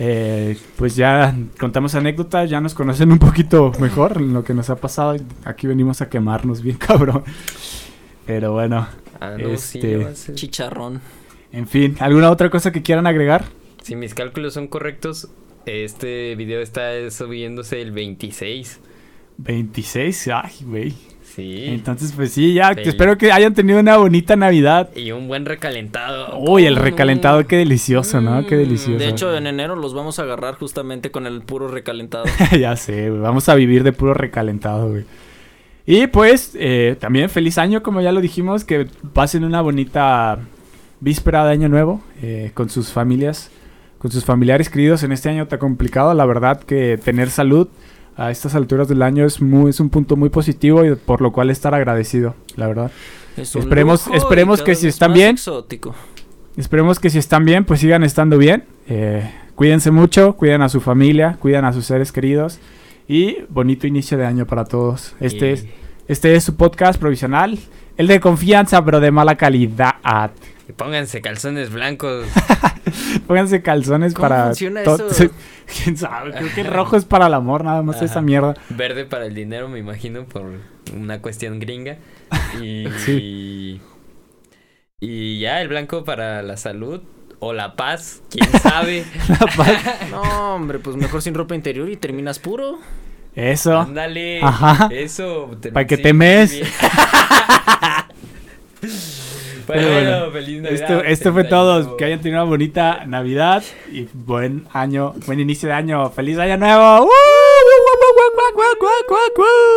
Eh, pues ya contamos anécdotas, ya nos conocen un poquito mejor lo que nos ha pasado. Aquí venimos a quemarnos bien cabrón. Pero bueno, Ah, no, Este-. Chicharrón. en fin, ¿alguna otra cosa que quieran agregar? Si mis cálculos son correctos, este video está subiéndose el 26. 26, ay, güey. Sí. Entonces, pues sí, ya, Feliz. espero que hayan tenido una bonita Navidad. Y un buen recalentado. Uy, el recalentado, qué delicioso, ¿no? Qué Mm, delicioso. De hecho, en enero los vamos a agarrar justamente con el puro recalentado. ya sé, güey, vamos a vivir de puro recalentado, güey. Y pues, eh, también feliz año, como ya lo dijimos, que pasen una bonita víspera de año nuevo eh, con sus familias, con sus familiares queridos en este año tan complicado. La verdad que tener salud a estas alturas del año es, muy, es un punto muy positivo y por lo cual estar agradecido, la verdad. Es un Esperemos- esperemos que si están bien. Exótico. Esperemos que si están bien, pues sigan estando bien. Eh, cuídense mucho, cuiden a su familia, cuiden a sus seres queridos. Y bonito inicio de año para todos. Este, es, este es su podcast provisional. El de confianza, pero de mala calidad. Y pónganse calzones blancos. Pónganse calzones ¿Cómo para... funciona eso? ¿Quién sabe? Creo que el rojo es para el amor, nada más Ajá. esa mierda. Verde para el dinero, me imagino, por una cuestión gringa. Y, Sí. y ya, el blanco para la salud o la paz, quién sabe. No, hombre, pues mejor sin ropa interior y terminas puro. Eso. Ándale. Ajá. Eso. te- Pa' que sí, te mees. bien. Pero bueno, feliz Navidad. Esto, esto fue todo. Que hayan tenido una bonita Navidad y buen año, buen inicio de año. ¡Feliz año nuevo! ¡Uh!